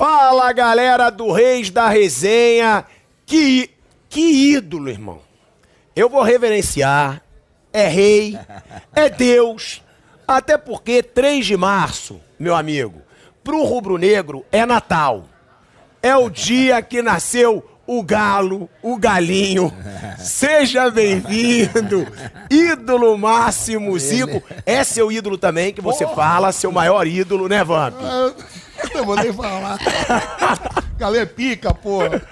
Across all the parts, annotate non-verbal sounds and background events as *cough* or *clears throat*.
Fala, galera do Reis da Resenha. Que, que ídolo, irmão. Eu vou reverenciar. É rei, é Deus. Até porque 3 de março, meu amigo, pro rubro-negro é Natal. É o dia que nasceu o galo, o galinho. Seja bem-vindo, ídolo máximo Zico. É seu ídolo também, que você fala, seu maior ídolo, né, Vamp? *laughs* Eu não vou nem falar. Galera, pica, porra.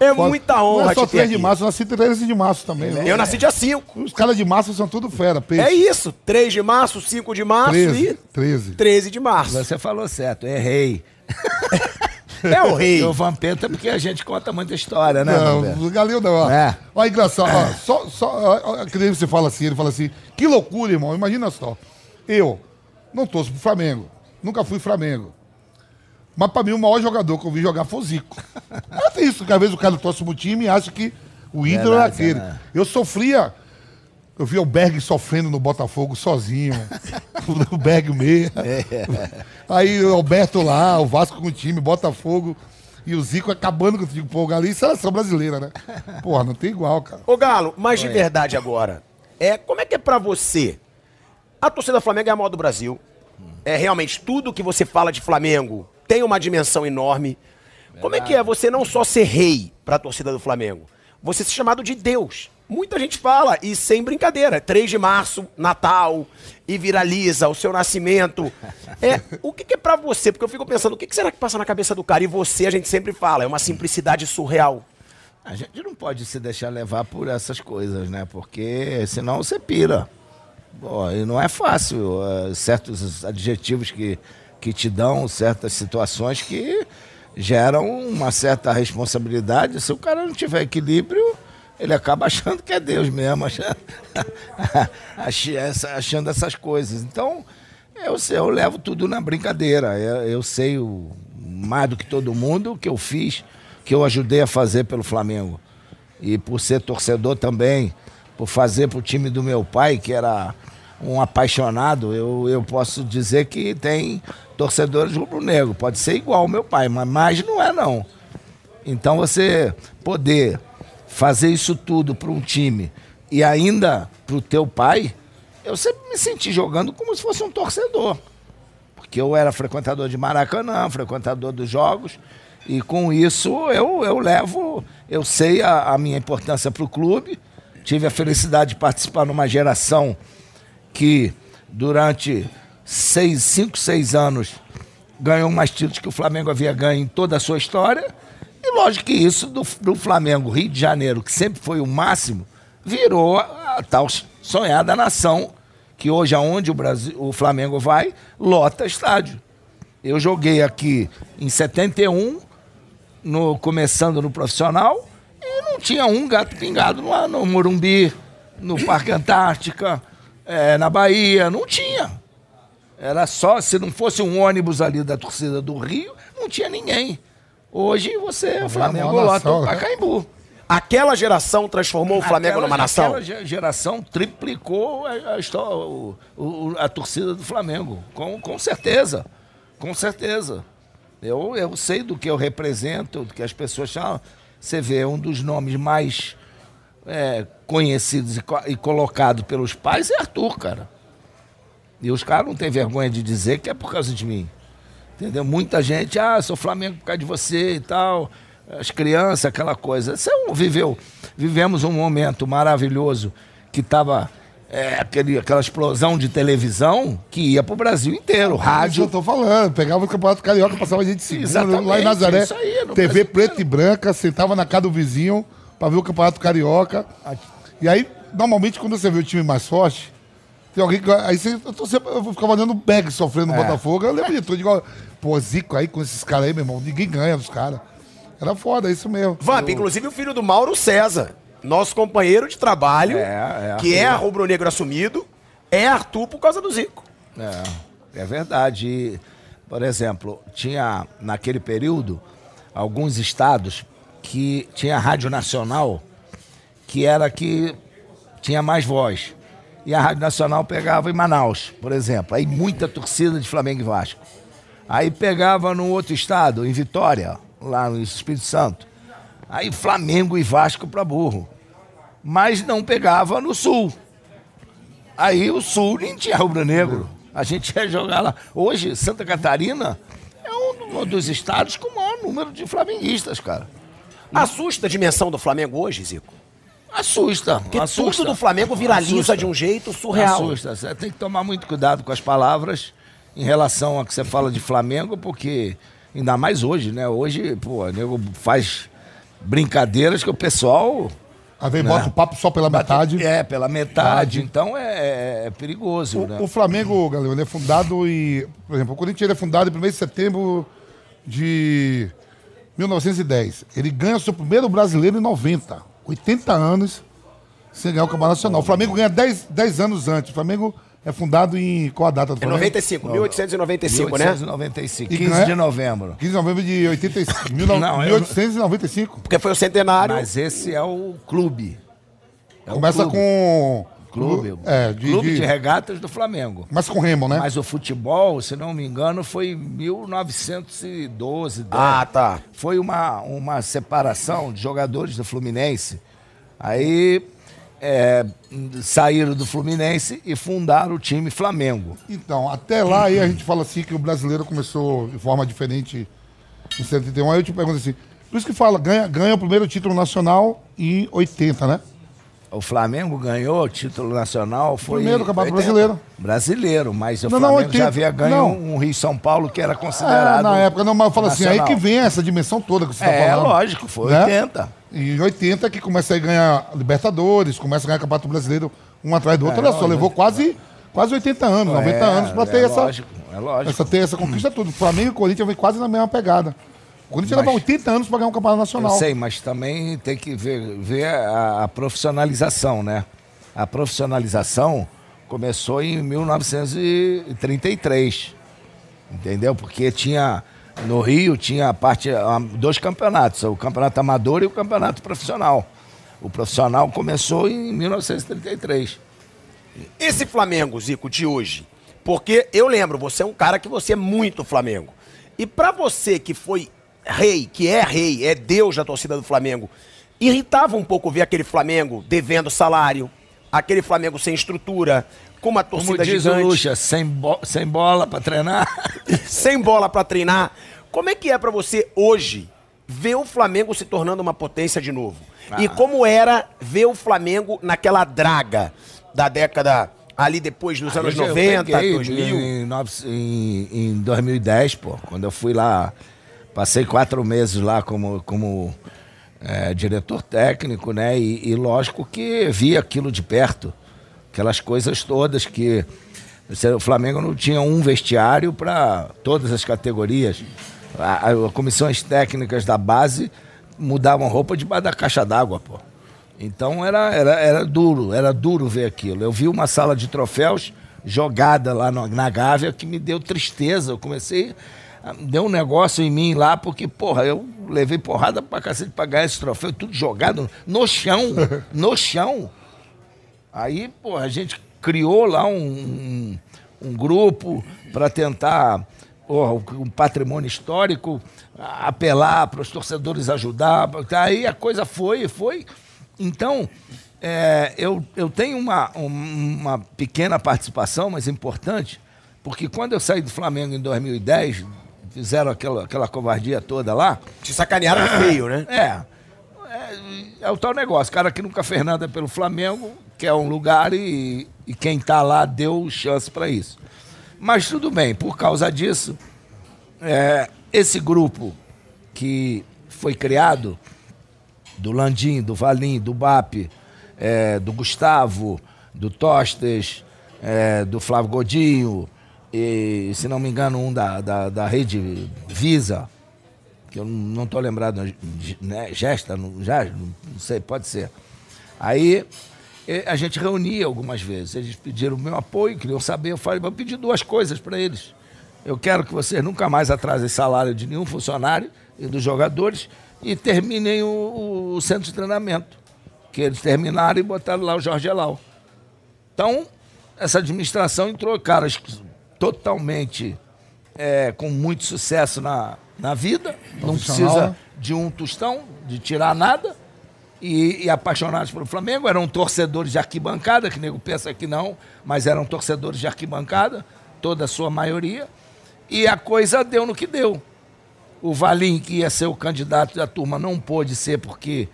É muita honra Não é só te ter 3 de aqui. março, eu nasci 13 de março também, né? Eu nasci dia 5. Os caras de março são tudo fera, peixe. É isso, 3 de março, 5 de março 13, e 13. 13 de março. Você falou certo, errei. *laughs* É o rei. O Vampeta, porque a gente conta muita história, né, Não, o Galil não, ó. É. Ó, engraçado, ó, só, só, ó, ó, que nem você fala assim, ele fala assim, que loucura, irmão, imagina só. Eu não torço pro Flamengo, nunca fui Flamengo. Mas pra mim o maior jogador que eu vi jogar foi o Zico. É isso, que às vezes o cara torce pro time e acha que o ídolo é aquele. né? Eu sofria, eu via o Berg sofrendo no Botafogo sozinho, *laughs* o Berg meia. Aí o Alberto lá, o Vasco com o time, Botafogo. E o Zico acabando com o time. Pô, o Galinho, seleção brasileira, né? Porra, não tem igual, cara. Ô Galo, mas de verdade agora, é, como é que é pra você? A torcida do Flamengo é a maior do Brasil. É realmente tudo que você fala de Flamengo tem uma dimensão enorme. Como é que é você não só ser rei pra torcida do Flamengo, você ser chamado de Deus? Muita gente fala, e sem brincadeira, 3 de março, Natal, e viraliza o seu nascimento. *laughs* É, o que, que é pra você? Porque eu fico pensando, o que, que será que passa na cabeça do cara? E você, a gente sempre fala, é uma simplicidade surreal. A gente não pode se deixar levar por essas coisas, né? Porque senão você pira. Pô, e não é fácil. eh, certos adjetivos que, que te dão, certas situações que geram uma certa responsabilidade. Se o cara não tiver equilíbrio, ele acaba *laughs* achando que é Deus mesmo, achando, *laughs* achando essas coisas. Então, eu, eu levo tudo na brincadeira. Eu, eu sei o, mais do que todo mundo o que eu fiz, que eu ajudei a fazer pelo Flamengo. E por ser torcedor também, por fazer para o time do meu pai, que era um apaixonado, eu, eu posso dizer que tem torcedores rubro-negro. Pode ser igual ao meu pai, mas mais não é não. Então você poder fazer isso tudo para um time e ainda para o teu pai, eu sempre me senti jogando como se fosse um torcedor. Porque eu era frequentador de Maracanã, frequentador dos jogos, e com isso eu, eu levo, eu sei a, a minha importância para o clube. Tive a felicidade de participar numa geração que durante seis, cinco, seis anos ganhou mais títulos que o Flamengo havia ganho em toda a sua história. E lógico que isso do, do Flamengo Rio de Janeiro, que sempre foi o máximo, virou a, a tal sonhada nação que hoje aonde o Brasil, o Flamengo vai, lota estádio. Eu joguei aqui em 71, no, começando no profissional, e não tinha um gato pingado no, no Morumbi, no Parque Antártica, eh, na Bahia, não tinha. Era só, se não fosse um ônibus ali da torcida do Rio, não tinha ninguém. Hoje você, o Flamengo maior lota o né? Pacaembu. Aquela geração transformou o Flamengo Aquela- numa nação? Aquela ge- geração triplicou a, a, histó- o- o- a torcida do Flamengo, com, com certeza. Com certeza. Eu, eu sei do que eu represento, do que as pessoas falam. Você vê, um dos nomes mais é, conhecidos e, co- e colocado pelos pais é Arthur, cara. E os caras não têm vergonha de dizer que é por causa de mim. Entendeu? Muita gente, ah, sou Flamengo por causa de você e tal. As crianças, aquela coisa. Você viveu. Vivemos um momento maravilhoso que estava aquele, aquela explosão de televisão que ia pro Brasil inteiro. Isso Rádio. eu tô falando. Pegava o Campeonato Carioca, passava a gente segunda, lá em Nazaré. isso aí, TV preta e branca, sentava na casa do vizinho pra ver o Campeonato Carioca. E aí, normalmente, quando você vê o time mais forte, tem alguém que. Aí você, eu, tô sempre, eu ficava olhando o Beck sofrendo no É. Botafogo. Eu lembro de tudo. Igual, pô, Zico aí com esses caras aí, meu irmão. Ninguém ganha dos caras. Era foda, é isso mesmo. Vamp, inclusive o filho do Mauro César, nosso companheiro de trabalho, É, é, que é rubro-negro assumido, é Arthur por causa do Zico. É, é verdade. E, por exemplo, tinha naquele período alguns estados que tinha rádio nacional que era que tinha mais voz. E a Rádio Nacional pegava em Manaus, por exemplo. Aí muita torcida de Flamengo e Vasco. Aí pegava no outro estado, em Vitória, lá no Espírito Santo. Aí Flamengo e Vasco para burro. Mas não pegava no Sul. Aí o Sul nem tinha rubro-negro. A gente ia jogar lá. Hoje, Santa Catarina é um dos estados com o maior número de flamenguistas, cara. Assusta a dimensão do Flamengo hoje, Zico? Assusta. Porque assusta. tudo do Flamengo viraliza Assusta. de um jeito surreal. Assusta. Você tem que tomar muito cuidado com as palavras em relação a que você fala de Flamengo, porque ainda mais hoje, né? Hoje, pô, o nego faz brincadeiras que o pessoal. Aí vem, bota o papo só pela metade. É, pela metade. Então é, é perigoso, né? O, o Flamengo, galera, ele é fundado e. Por exemplo, o Corinthians ele é fundado em 1 de setembro de 1910. Ele ganha seu primeiro brasileiro em 90. 80 anos sem ganhar o Campeonato Nacional. O Flamengo ganha 10, 10 anos antes. O Flamengo é fundado em. Qual a data do É Flamengo? 95, 1895, né? 1895, E 15 ganha- de novembro. 15 de novembro de 85. 19- Não, eu- 1895. Porque foi o centenário. Mas esse é o clube. É o Começa clube. com. Clube. É, de, clube de... de- regatas do Flamengo. Começa com Remo, né? Mas o futebol, se não me engano, foi em 1912. Ah, né? tá. Foi uma, uma separação de jogadores do Fluminense. Aí é, saíram do Fluminense e fundaram o time Flamengo. Então, até lá aí a gente fala assim que o brasileiro começou de forma diferente em 71. Aí eu te pergunto assim, por isso que fala, ganha, ganha o primeiro título nacional em 80, né? O Flamengo ganhou o título nacional. Foi Primeiro Campeonato 80. Brasileiro. Brasileiro, mas o Não, não, Flamengo já 80. havia ganho Não. um Rio São Paulo que era considerado. É, na época, não, mas eu falo assim, aí nacional. que vem essa dimensão toda que você está É, falando. lógico, foi né? 80. E em 80 que começa a ganhar Libertadores, começa a ganhar Campeonato Brasileiro um atrás do outro. É, Olha só, levou quase, quase 80 anos, 90 É, anos para ter é essa, Lógico, é lógico. essa, ter essa conquista tudo. O Flamengo e o Corinthians vem quase na mesma pegada. O Corinthians leva 80 anos para ganhar um Campeonato Eu Nacional. sei, mas também tem que ver, ver a, a profissionalização, né? A profissionalização começou em 1933, entendeu? Porque tinha no Rio tinha a parte dois campeonatos, o campeonato amador e o campeonato profissional. O profissional começou em 1933. Esse Flamengo, Zico, de hoje. Porque eu lembro, você é um cara que você é muito Flamengo. E pra você que foi rei, que é rei, é Deus da torcida do Flamengo, irritava um pouco ver aquele Flamengo devendo salário, aquele Flamengo sem estrutura, com uma Como torcida diz o gigante, Lucha, sem, bo- sem bola para treinar. *laughs* sem bola pra treinar. Como é que é pra você hoje ver o Flamengo se tornando uma potência de novo? E como era ver o Flamengo naquela draga da década ali depois dos anos Eu 90, peguei 2000? Em, em, em 2010, pô, quando eu fui lá, passei quatro meses lá como, como é, diretor técnico, né? E, e lógico que vi aquilo de perto, aquelas coisas todas que o Flamengo não tinha um vestiário para todas as categorias. A- comissões técnicas da base mudavam roupa debaixo da caixa d'água, pô. Então era, era, era duro, era duro ver aquilo. Eu vi uma sala de troféus jogada lá no- na Gávea que me deu tristeza. Eu comecei. Deu um negócio em mim lá, porque, porra, eu levei porrada pra cacete pra ganhar esse troféu, tudo jogado no chão, no chão. Aí, pô, a gente criou lá um, um, grupo para tentar porra, um patrimônio histórico, apelar para os torcedores ajudar. Aí a coisa foi, foi. Então, é, eu, eu tenho uma, um- uma pequena participação, mas importante, porque quando eu saí do Flamengo em 2010, fizeram aquela, aquela covardia toda lá, Te sacanearam feio, né? é. É, é o tal negócio. Cara que nunca fez nada pelo Flamengo, quer um lugar e, e quem tá lá deu chance para isso. Mas tudo bem, por causa disso, é, esse grupo que foi criado, do Landim, do Valim, do BAP, é, do Gustavo, do Tostes, é, do Flávio Godinho, e, se não me engano, um da, da, da rede Visa, que eu não estou lembrado, né? Gesta, não, já, não sei, pode ser. Aí a gente reunia algumas vezes, eles pediram o meu apoio, queriam saber, eu falei, eu pedi duas coisas para eles. Eu quero que vocês nunca mais atrasem salário de nenhum funcionário e dos jogadores e terminem o, o centro de treinamento. Que eles terminaram e botaram lá o Jorge Elau. Então, essa administração entrou caras totalmente é, com muito sucesso na, na vida, não precisa de um tostão, de tirar nada, e, e apaixonados pelo Flamengo, eram torcedores de arquibancada, que nego pensa que não, mas eram torcedores de arquibancada, toda a sua maioria, e a coisa deu no que deu. O Valim, que ia ser o candidato da turma, não pôde ser porque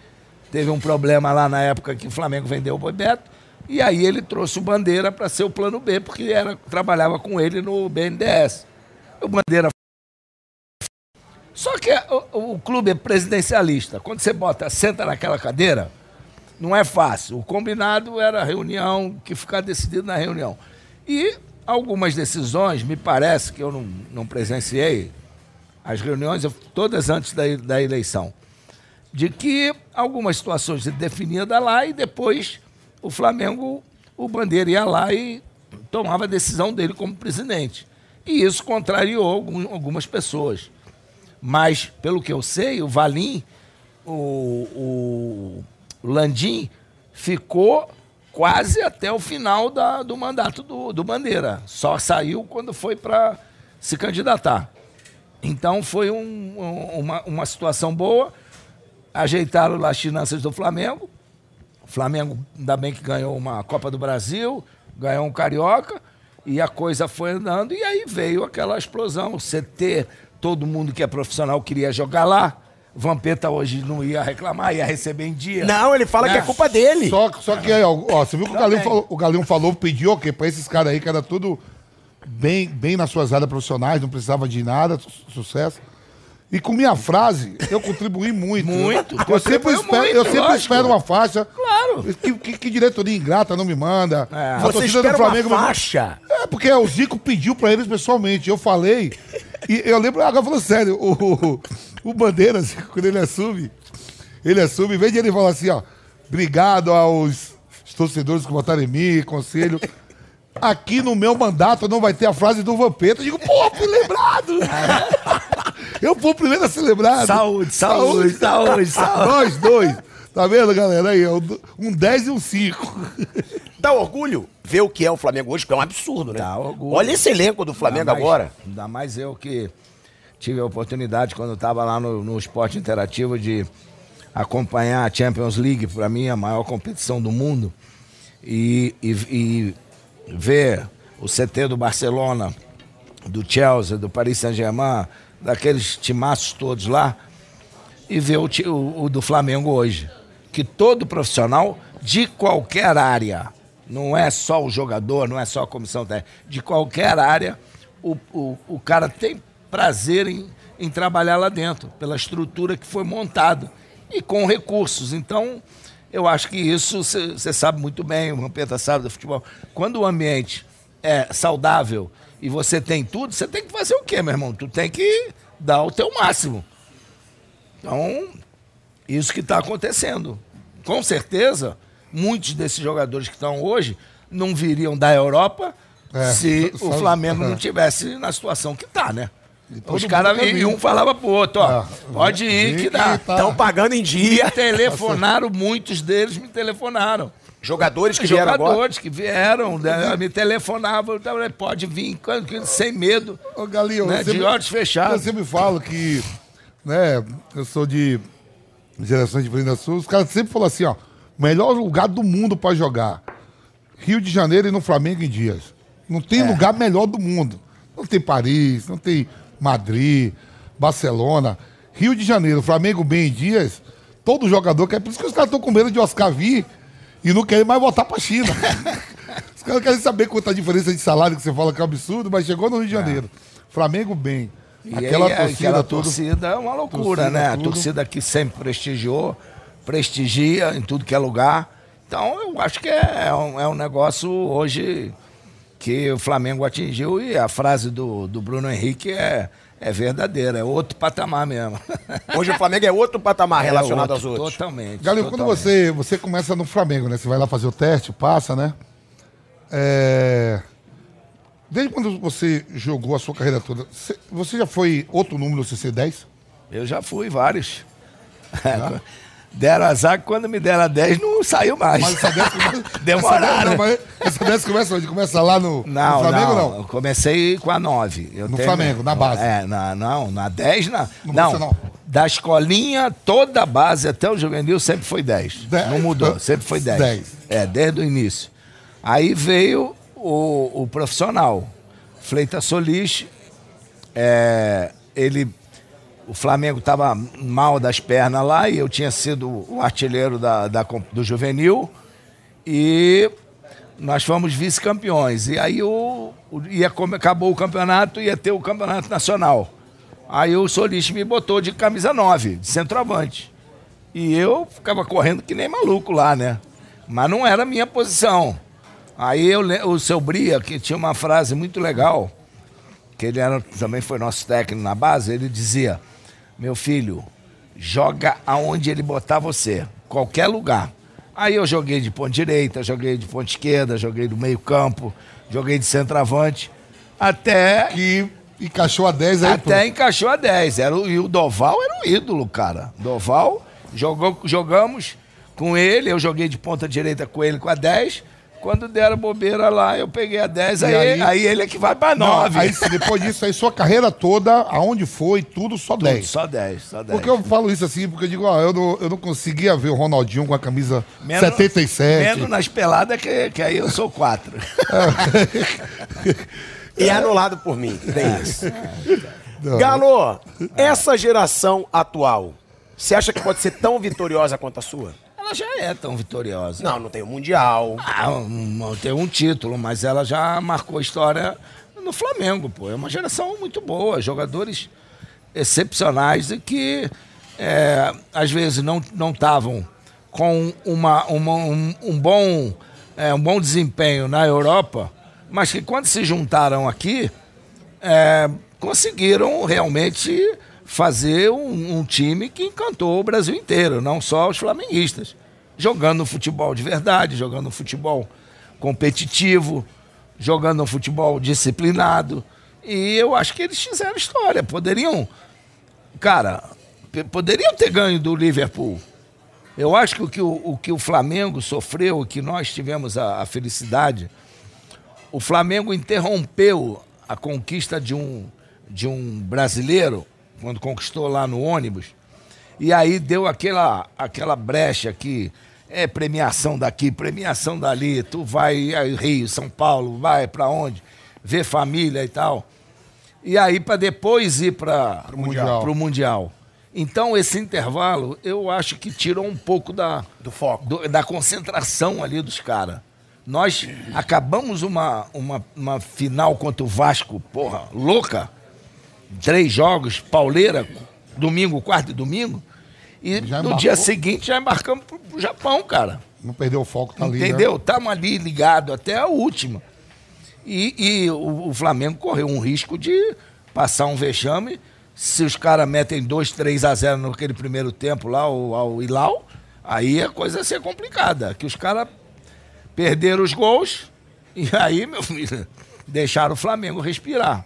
teve um problema lá na época que o Flamengo vendeu o Boi Beto. E aí ele trouxe o Bandeira para ser o plano B, porque era, trabalhava com ele no BNDES. O Bandeira. Só que o, o clube é presidencialista. Quando você bota, senta naquela cadeira, não é fácil. O combinado era a reunião, que ficar decidido na reunião. E algumas decisões, me parece que eu não, não presenciei, as reuniões, eu- todas antes da, da eleição, de que algumas situações se definiam lá e depois o Flamengo, o Bandeira ia lá e tomava a decisão dele como presidente. E isso contrariou algum- algumas pessoas. Mas, pelo que eu sei, o Valim, o, o Landim, ficou quase até o final da- do mandato do, do Bandeira. Só saiu quando foi para se candidatar. Então foi um- um- uma, uma situação boa. Ajeitaram as finanças do Flamengo. O Flamengo, ainda bem que ganhou uma Copa do Brasil, ganhou um Carioca, e a coisa foi andando, e aí veio aquela explosão. O CT, todo mundo que é profissional queria jogar lá. Vampeta hoje não ia reclamar, ia receber em dia. Não, ele fala que é culpa dele. Só, só que aí, ó, ó, você viu que o Também. Galinho falou, o Galinho falou, pediu o quê? Pra esses caras aí que era tudo bem, bem nas suas áreas profissionais, não precisava de nada, su- sucesso. E com minha frase, eu contribuí muito. Muito, Eu sempre, espero, muito, eu sempre lógico. espero uma faixa. Claro. Que, que- que diretoria ingrata não me manda. É. A Você espera do Flamengo uma faixa. É, porque o Zico pediu pra eles pessoalmente. Eu falei. E eu lembro, agora falando sério, o, o, o Bandeira, assim, quando ele assume, ele assume, em vez de ele falar assim, ó, obrigado aos torcedores que votaram em mim, conselho. Aqui no meu mandato não vai ter a frase do Vampeta. Eu digo, pô, fui lembrado! *laughs* Eu fui o primeiro a ser lembrado. Saúde, saúde, saúde, *laughs* saúde. Nós dois. Tá vendo, galera? Aí, um 10 e um 5. Dá orgulho ver o que é o Flamengo hoje, que é um absurdo, né? Dá orgulho. Olha esse elenco do Flamengo mais- agora. Ainda mais eu que tive a oportunidade, quando eu estava lá no, no Esporte Interativo, de acompanhar a Champions League, para mim, a maior competição do mundo, e, e, e ver o CT do Barcelona, do Chelsea, do Paris Saint-Germain, daqueles timaços todos lá, e ver o, o- o do Flamengo hoje. Que todo profissional de qualquer área, não é só o jogador, não é só a comissão técnica, de qualquer área, o, o, o cara tem prazer em, em trabalhar lá dentro, pela estrutura que foi montada e com recursos. Então, eu acho que isso você sabe muito bem, o Rampeta sabe do futebol. Quando o ambiente é saudável e você tem tudo, você tem que fazer o quê, meu irmão? Tu tem que dar o teu máximo. Então, isso que está acontecendo. Com certeza, muitos desses jogadores que estão hoje não viriam da Europa É, se só- o Flamengo é. não tivesse na situação que está, né? Os caras quer e um falava pro outro, ó, Ah, pode ir que dá. tá. Estão pagando em dia. Me telefonaram, muitos deles me telefonaram. Jogadores que vieram agora. Jogadores que vieram, né, me telefonavam, eu falei, pode vir, quando- sem medo, Ô, Galinho, né, você de olhos fechados. Eu sempre falo que, né, eu sou de geração de Prenda Sul, os caras sempre falam assim, ó, melhor lugar do mundo pra jogar. Rio de Janeiro e no Flamengo em Dias. Não tem É. lugar melhor do mundo. Não tem Paris, não tem Madrid, Barcelona. Rio de Janeiro, Flamengo bem em Dias, todo jogador quer. Por isso que os caras estão com medo de Oscar vir e não querem mais voltar pra China. *laughs* os caras querem saber quanto a diferença de salário que você fala que é um absurdo, mas chegou no Rio de Janeiro. Flamengo bem. E aquela aí, torcida aquela torcida é uma loucura, torcida né? A tudo. torcida que sempre prestigiou, prestigia em tudo que é lugar. Então, eu acho que é um, é um negócio hoje que o Flamengo atingiu e a frase do, do Bruno Henrique é, é verdadeira, é outro patamar mesmo. *laughs* Hoje o Flamengo é outro patamar relacionado É aos outro, outros. Totalmente. Galinho, quando você, você começa no Flamengo, né? Você vai lá fazer o teste, passa, né? É... Desde quando você jogou a sua carreira toda, você- você já foi outro número no CC10? Eu já fui vários. *laughs* Deram azar quando me deram a 10 não saiu mais. Mas essa 10 começa. *laughs* Demoraram. Essa 10, não, mas essa 10 começa onde? Começa lá no, Não, no Flamengo, não, não? Eu comecei com a 9. Eu No Flamengo, na base. É, na, não, na 10, na, No não. profissional. Da escolinha, toda a base, até o juvenil, sempre foi 10. Dez? Não mudou, sempre foi 10. 10. É, desde o início. Aí veio o, o profissional, Fleitas Solis. É, ele, o Flamengo estava mal das pernas lá e eu tinha sido o artilheiro da, da do juvenil. E nós fomos vice-campeões. E aí o, o- ia, acabou o campeonato, ia ter o campeonato nacional. Aí o Solis me botou de camisa 9, de centroavante. E eu ficava correndo que nem maluco lá, né? Mas não era a minha posição. Aí eu, o seu Bria, que tinha uma frase muito legal, que ele era, também foi nosso técnico na base, ele dizia: Meu filho, joga aonde ele botar você, qualquer lugar. Aí eu joguei de ponta direita, joguei de ponta esquerda, joguei do meio-campo, joguei de centroavante, até Que encaixou a 10 aí. até encaixou a 10. Era, o- e o Doval era o ídolo, cara. Doval, jogou, jogamos com ele, eu joguei de ponta direita com ele com a 10. Quando deram bobeira lá, eu peguei a 10, aí, aí- aí... ele é que vai pra Não, 9. aí, depois disso, aí sua carreira toda, aonde foi, tudo só 10. Só 10, só 10. Porque eu falo isso assim, porque eu digo, ó, eu não, eu não conseguia ver o Ronaldinho com a camisa 77. Menos nas peladas, que, que aí eu sou 4. *laughs* E anulado por mim. Tem isso. Galo, essa geração atual, você acha que pode ser tão vitoriosa quanto a sua? Ela já é tão vitoriosa. Não, não tem o Mundial. Ah, um- tem um título, mas ela já marcou história no Flamengo, pô. É uma geração muito boa, jogadores excepcionais e que é, às vezes não não estavam com uma, uma- um, um bom é, um bom desempenho na Europa, mas que quando se juntaram aqui é, conseguiram realmente fazer um, um time que encantou o Brasil inteiro, não só os flamenguistas. Jogando futebol de verdade, jogando futebol competitivo, jogando um futebol disciplinado. E eu acho que eles fizeram história. Poderiam, cara, poderiam ter ganho do Liverpool. Eu acho que o que o, o que o Flamengo sofreu, que nós tivemos a, a felicidade, o Flamengo interrompeu a conquista de um, de um brasileiro, quando conquistou lá no ônibus, e aí deu aquela, aquela brecha que é premiação daqui, premiação dali, tu vai aí, Rio, São Paulo, vai para onde, ver família e tal. E aí para depois ir para o Mundial. mundial. Então esse intervalo, eu acho que tirou um pouco da Do foco. do- da concentração ali dos caras. Nós acabamos uma, uma, uma final contra o Vasco, porra, louca. Três jogos, pauleira, domingo, quarto e domingo. E no dia seguinte já embarcamos pro, pro Japão, cara. Não perdeu o foco, tá ali. né? Entendeu? Estamos ali ligados até a última. E, e o, o Flamengo correu um risco de passar um vexame. Se os caras metem 2, 3 a 0 naquele primeiro tempo lá, o, ao Ilau, aí a coisa ia ser complicada. Que os caras perderam os gols e aí, meu filho, *laughs* deixaram o Flamengo respirar.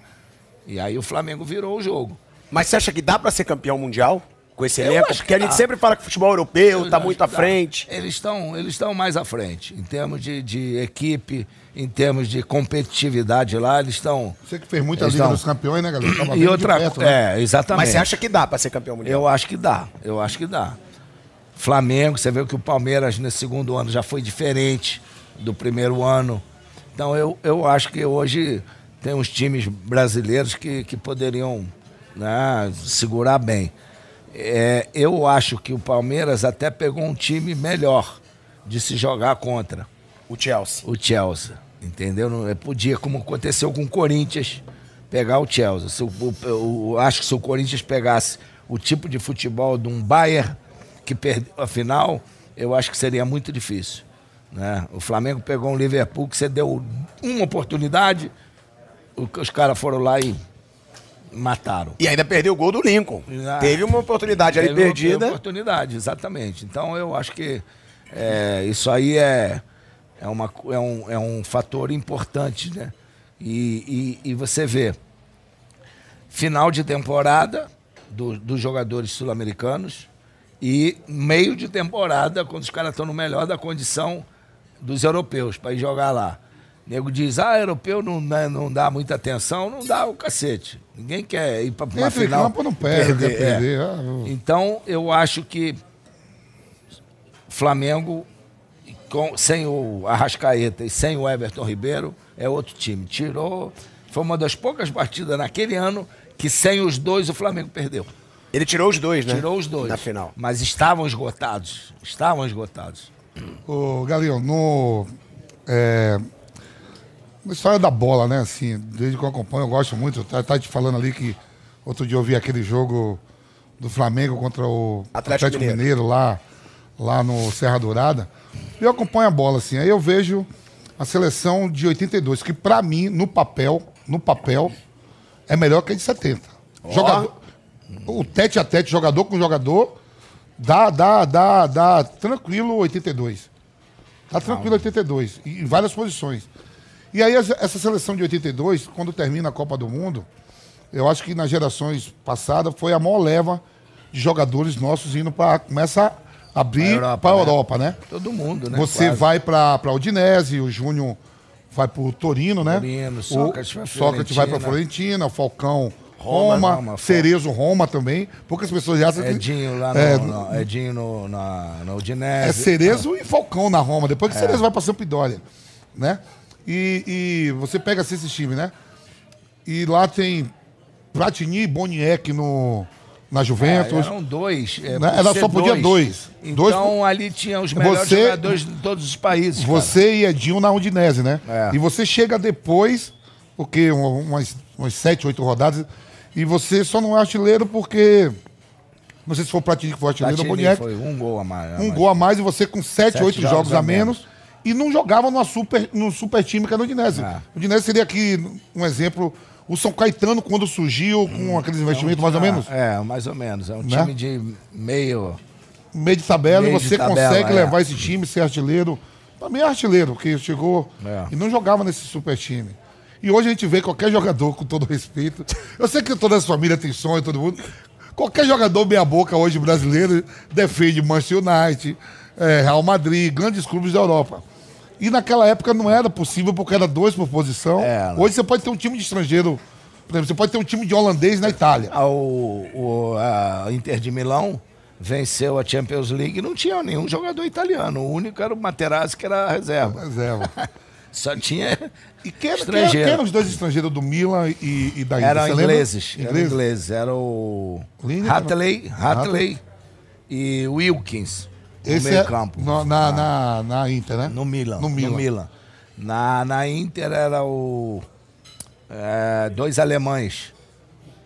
E aí o Flamengo virou o jogo. Mas você acha que dá pra ser campeão mundial com esse elenco? Porque a gente dá. sempre fala que o futebol europeu Eu tá acho muito à frente. Eles estão eles estão mais à frente, em termos de, de equipe, em termos de competitividade lá, eles estão. Você que fez muita Eles Liga estão- dos Campeões, né, galera? Tava E outra perto, né? É, exatamente. Mas você acha que dá pra ser campeão mundial? Eu acho que dá, eu acho que dá. Flamengo, você vê que o Palmeiras nesse segundo ano já foi diferente do primeiro ano. Então eu, eu acho que hoje tem uns times brasileiros que, que poderiam né, segurar bem. É, eu acho que o Palmeiras até pegou um time melhor de se jogar contra O Chelsea. o Chelsea, entendeu? Não, é, podia, como aconteceu com o Corinthians, pegar o Chelsea. Se o, o- o- acho que se o Corinthians pegasse o tipo de futebol de um Bayern que perdeu a final, eu acho que seria muito difícil. Né? O Flamengo pegou um Liverpool que você deu uma oportunidade, os caras foram lá e mataram. E ainda perdeu o gol do Lincoln. Ah. Teve uma oportunidade ali Teve uma- perdida. teve oportunidade, exatamente. Então eu acho que é, isso aí é, é, uma, é, um, é um fator importante, né? E, e, e você vê, final de temporada do- dos jogadores sul-americanos, E meio de temporada, quando os caras estão no melhor da condição dos europeus, para ir jogar lá. O nego diz, ah, europeu não, né, não dá muita atenção, não dá o cacete. Ninguém quer ir para uma final. campo, não perde, perder, quer é. perder. Ah, eu- Então, eu acho que Flamengo, com- sem o Arrascaeta e sem o Everton Ribeiro, é outro time. Tirou. Foi uma das poucas partidas naquele ano que sem os dois o Flamengo perdeu. Ele tirou os dois, né? Tirou os dois. Na final. Mas estavam esgotados. Estavam esgotados. Ô, Galinho, no. É, na história da bola, né? Assim, desde que eu acompanho, eu gosto muito. Tá, tá te falando ali que outro dia eu vi aquele jogo do Flamengo contra o Atlético Atlético, Mineiro. Mineiro, lá, lá no Serra Dourada. Eu acompanho a bola, assim. Aí eu vejo a seleção de 82, que pra mim, no papel, no papel, é melhor que a de 70. Jogador, o tete a tete, jogador com jogador, dá, dá, dá, dá tranquilo 82. Tá tranquilo 82, em várias posições. E aí essa seleção de 82, quando termina a Copa do Mundo, eu acho que nas gerações passadas foi a maior leva de jogadores nossos indo para começa a abrir Europa, para a né? Europa, né? Todo mundo, né? Você Quase. vai para para Udinese, o Júnior vai para o Torino, né? Torino, Sócrates o Sócrates vai para a. Florentina, o Falcão Roma, Roma, Roma, Cerezo Roma também. Poucas pessoas já acham que Edinho lá no, É, no- Edinho no, na, na é Udinese. Cerezo e Falcão na Roma. Depois que É. Cerezo vai para Sampdoria, né? E, e você pega assim esse time, né? E lá tem Platini e Boniek no, na É, Juventus. eram dois. É, Né? só podia dois. Então Dois- ali tinha os melhores Você- jogadores de todos os países. cara. Você e Edinho na Udinese, né? É. E você chega depois, porque um- umas, umas sete, oito rodadas, e você só não é artilheiro porque. Não sei se foi o Platini que foi artilheiro ou o Boniek. foi um gol a mais. Um gol a mais e você com sete, Sete oito jogos jogos, a a menos. E não jogava numa super, num super time que era o Udinese. É. O Udinese seria aqui, um exemplo, o São Caetano quando surgiu com aqueles investimentos mais ou menos. É, mais ou menos. É um Né? time de meio. meio de tabela Meio e você tabela, consegue é. levar esse time, ser artilheiro. Mim é artilheiro, porque chegou É. e não jogava nesse super time. E hoje a gente vê qualquer jogador, com todo respeito. Eu sei que toda a família tem sonho, todo mundo. Qualquer jogador meia boca hoje brasileiro defende Manchester United, eh, Real Madrid, grandes clubes da Europa. E naquela época não era possível, porque era dois por posição. É, né? Hoje você pode ter um time de estrangeiro. Por exemplo, você pode ter um time de holandês na Itália. Ah, O, o a Inter de Milão venceu a Champions League e não tinha nenhum jogador italiano. O único era o Materazzi, que era a reserva. Reserva. *laughs* Só tinha E quem, era- quem, estrangeiro. quem eram os dois estrangeiros do Milan e, e da Inter? Eram lembra? ingleses, eram Ingleses? ingleses. Era o Lineker, Hatley, Hatley e Wilkins. No Esse meio é campo. no- na, na, na Inter, né? No Milan. No Milan. Na, na Inter era o. é, dois alemães.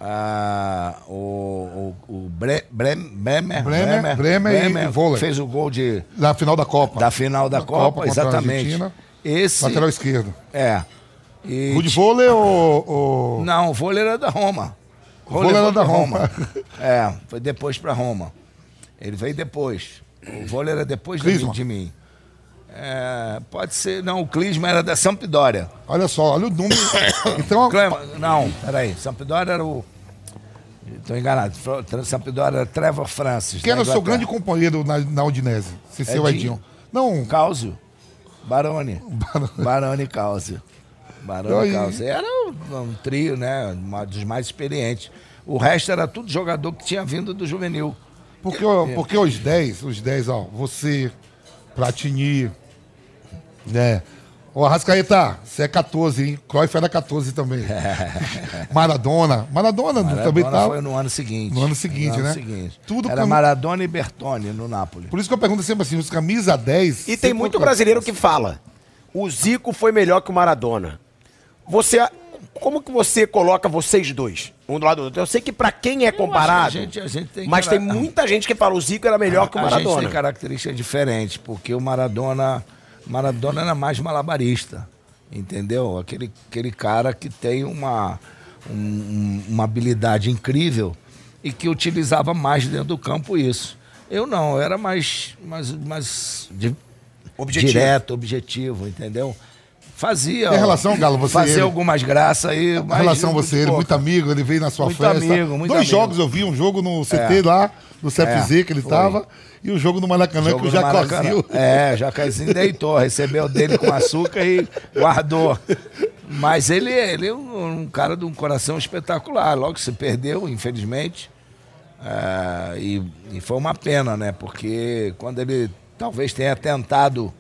Ah, o o, o Bre, Brem- Bremer, Bremer, Bremer e Volley. fez o gol de, Na final da Copa. da final da, Da Copa, Copa exatamente. Esse. Lateral esquerdo. É. E Rude Vôlei ou, ou... Não, o vôlei era da Roma. O vôlei era foi da pra Roma. é, foi depois pra Roma. Ele veio depois. O vôlei era depois de, de mim. É, pode ser. Não, o Clisma era da Sampdoria. Olha só, olha o número. *coughs* então, Clema, não, peraí. Sampdoria era o. Estou enganado. Sampdoria era Trevor Francis. quem era o seu grande companheiro na, na Udinese? Se seu Edinho. Não, Cáusio. *laughs* Baroni. Baroni Cáusio. Baroni Aí. Cáusio. Era um, um trio, né? Um dos mais experientes. O resto era tudo jogador que tinha vindo do juvenil. Porque, ó, porque os 10, os 10, ó, você, Platini, né? Ô, Arrascaeta, você é 14, hein? Cruyff era 14 também. *laughs* Maradona. Maradona, também Maradona tá. foi no ano seguinte. No ano seguinte, No né? seguinte. Tudo era cam- Maradona e Bertoni no Napoli. Por isso que eu pergunto sempre assim, os camisa 10. E tem muito brasileiro que fala: o Zico foi melhor que o Maradona. Você. Como que você coloca vocês dois? Um do lado do outro? Eu sei que pra quem é comparado. a gente- a tem mas cara- tem muita gente que fala o Zico era melhor que o a gente Maradona. tem características diferentes, porque o Maradona, Maradona era mais malabarista, entendeu? Aquele, aquele cara que tem uma, um- um- uma habilidade incrível e que utilizava mais dentro do campo isso. Eu não, eu era mais, mais, mais di- Objetivo. direto, objetivo, entendeu? Fazia. Tem relação, Galo, você Fazia ele? algumas graças aí. Em mas relação a você, ele, pouca. muito amigo, ele veio na sua Muito festa. amigo, muito Dois amigo. jogos eu vi, um jogo no CT É. lá, no CFZ É, que ele foi. tava, e o jogo no Maracanã Jogo com o. Jacozinho. É, Jacazinho deitou, recebeu dele com açúcar e guardou. Mas ele, ele é um, um cara de um coração espetacular. Logo se perdeu, infelizmente. É, e, e foi uma pena, né? Porque quando ele talvez tenha tentado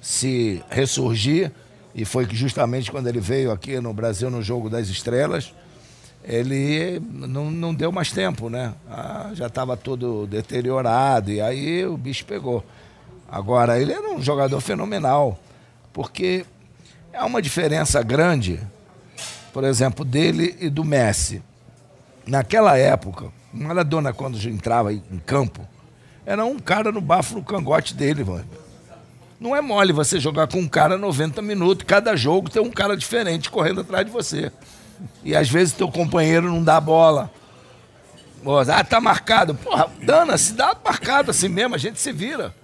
se ressurgir, e foi justamente quando ele veio aqui no Brasil no Jogo das Estrelas, ele não, não deu mais tempo, né? Ah, já estava todo deteriorado e aí o bicho pegou. Agora, ele era um jogador fenomenal, porque é uma diferença grande, por exemplo, dele e do Messi. Naquela época, Maradona, quando entrava em campo, era um cara no bafo no cangote dele, mano. Não é mole você jogar com um cara 90 minutos, cada jogo tem um cara diferente correndo atrás de você. E às vezes teu companheiro não dá bola. Ah, tá marcado. Porra, dana, se dá marcado assim mesmo, a gente se vira.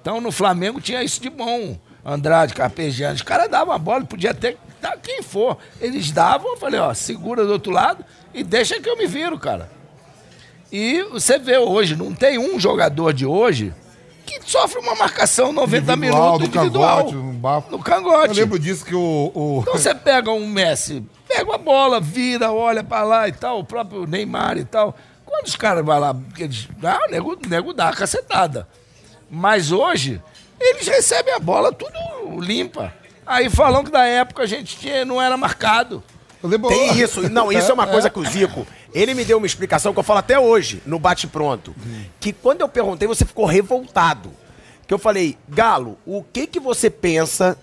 Então no Flamengo tinha isso de bom. Andrade, Carpegiani, os caras davam a bola, podia até dar quem for. Eles davam, eu falei, ó, segura do outro lado e deixa que eu me viro, cara. E você vê hoje, não tem um jogador de hoje que sofre uma marcação 90 Individual, minutos no individual. cangote, no bafo. No cangote. Eu lembro disso que o. o- Então você pega um Messi, pega a bola, vira, olha pra lá e tal, o próprio Neymar e tal. Quando os caras vão lá, eles, ah, o nego, o nego dá a cacetada. Mas hoje, eles recebem a bola tudo limpa. Aí falam que na época a gente tinha, não era marcado. Tem isso. Não, isso é uma *laughs* coisa que o Zico, ele me deu uma explicação que eu falo até hoje, no bate-pronto. Que quando eu perguntei, você ficou revoltado. Que eu falei, Galo, o que que você pensa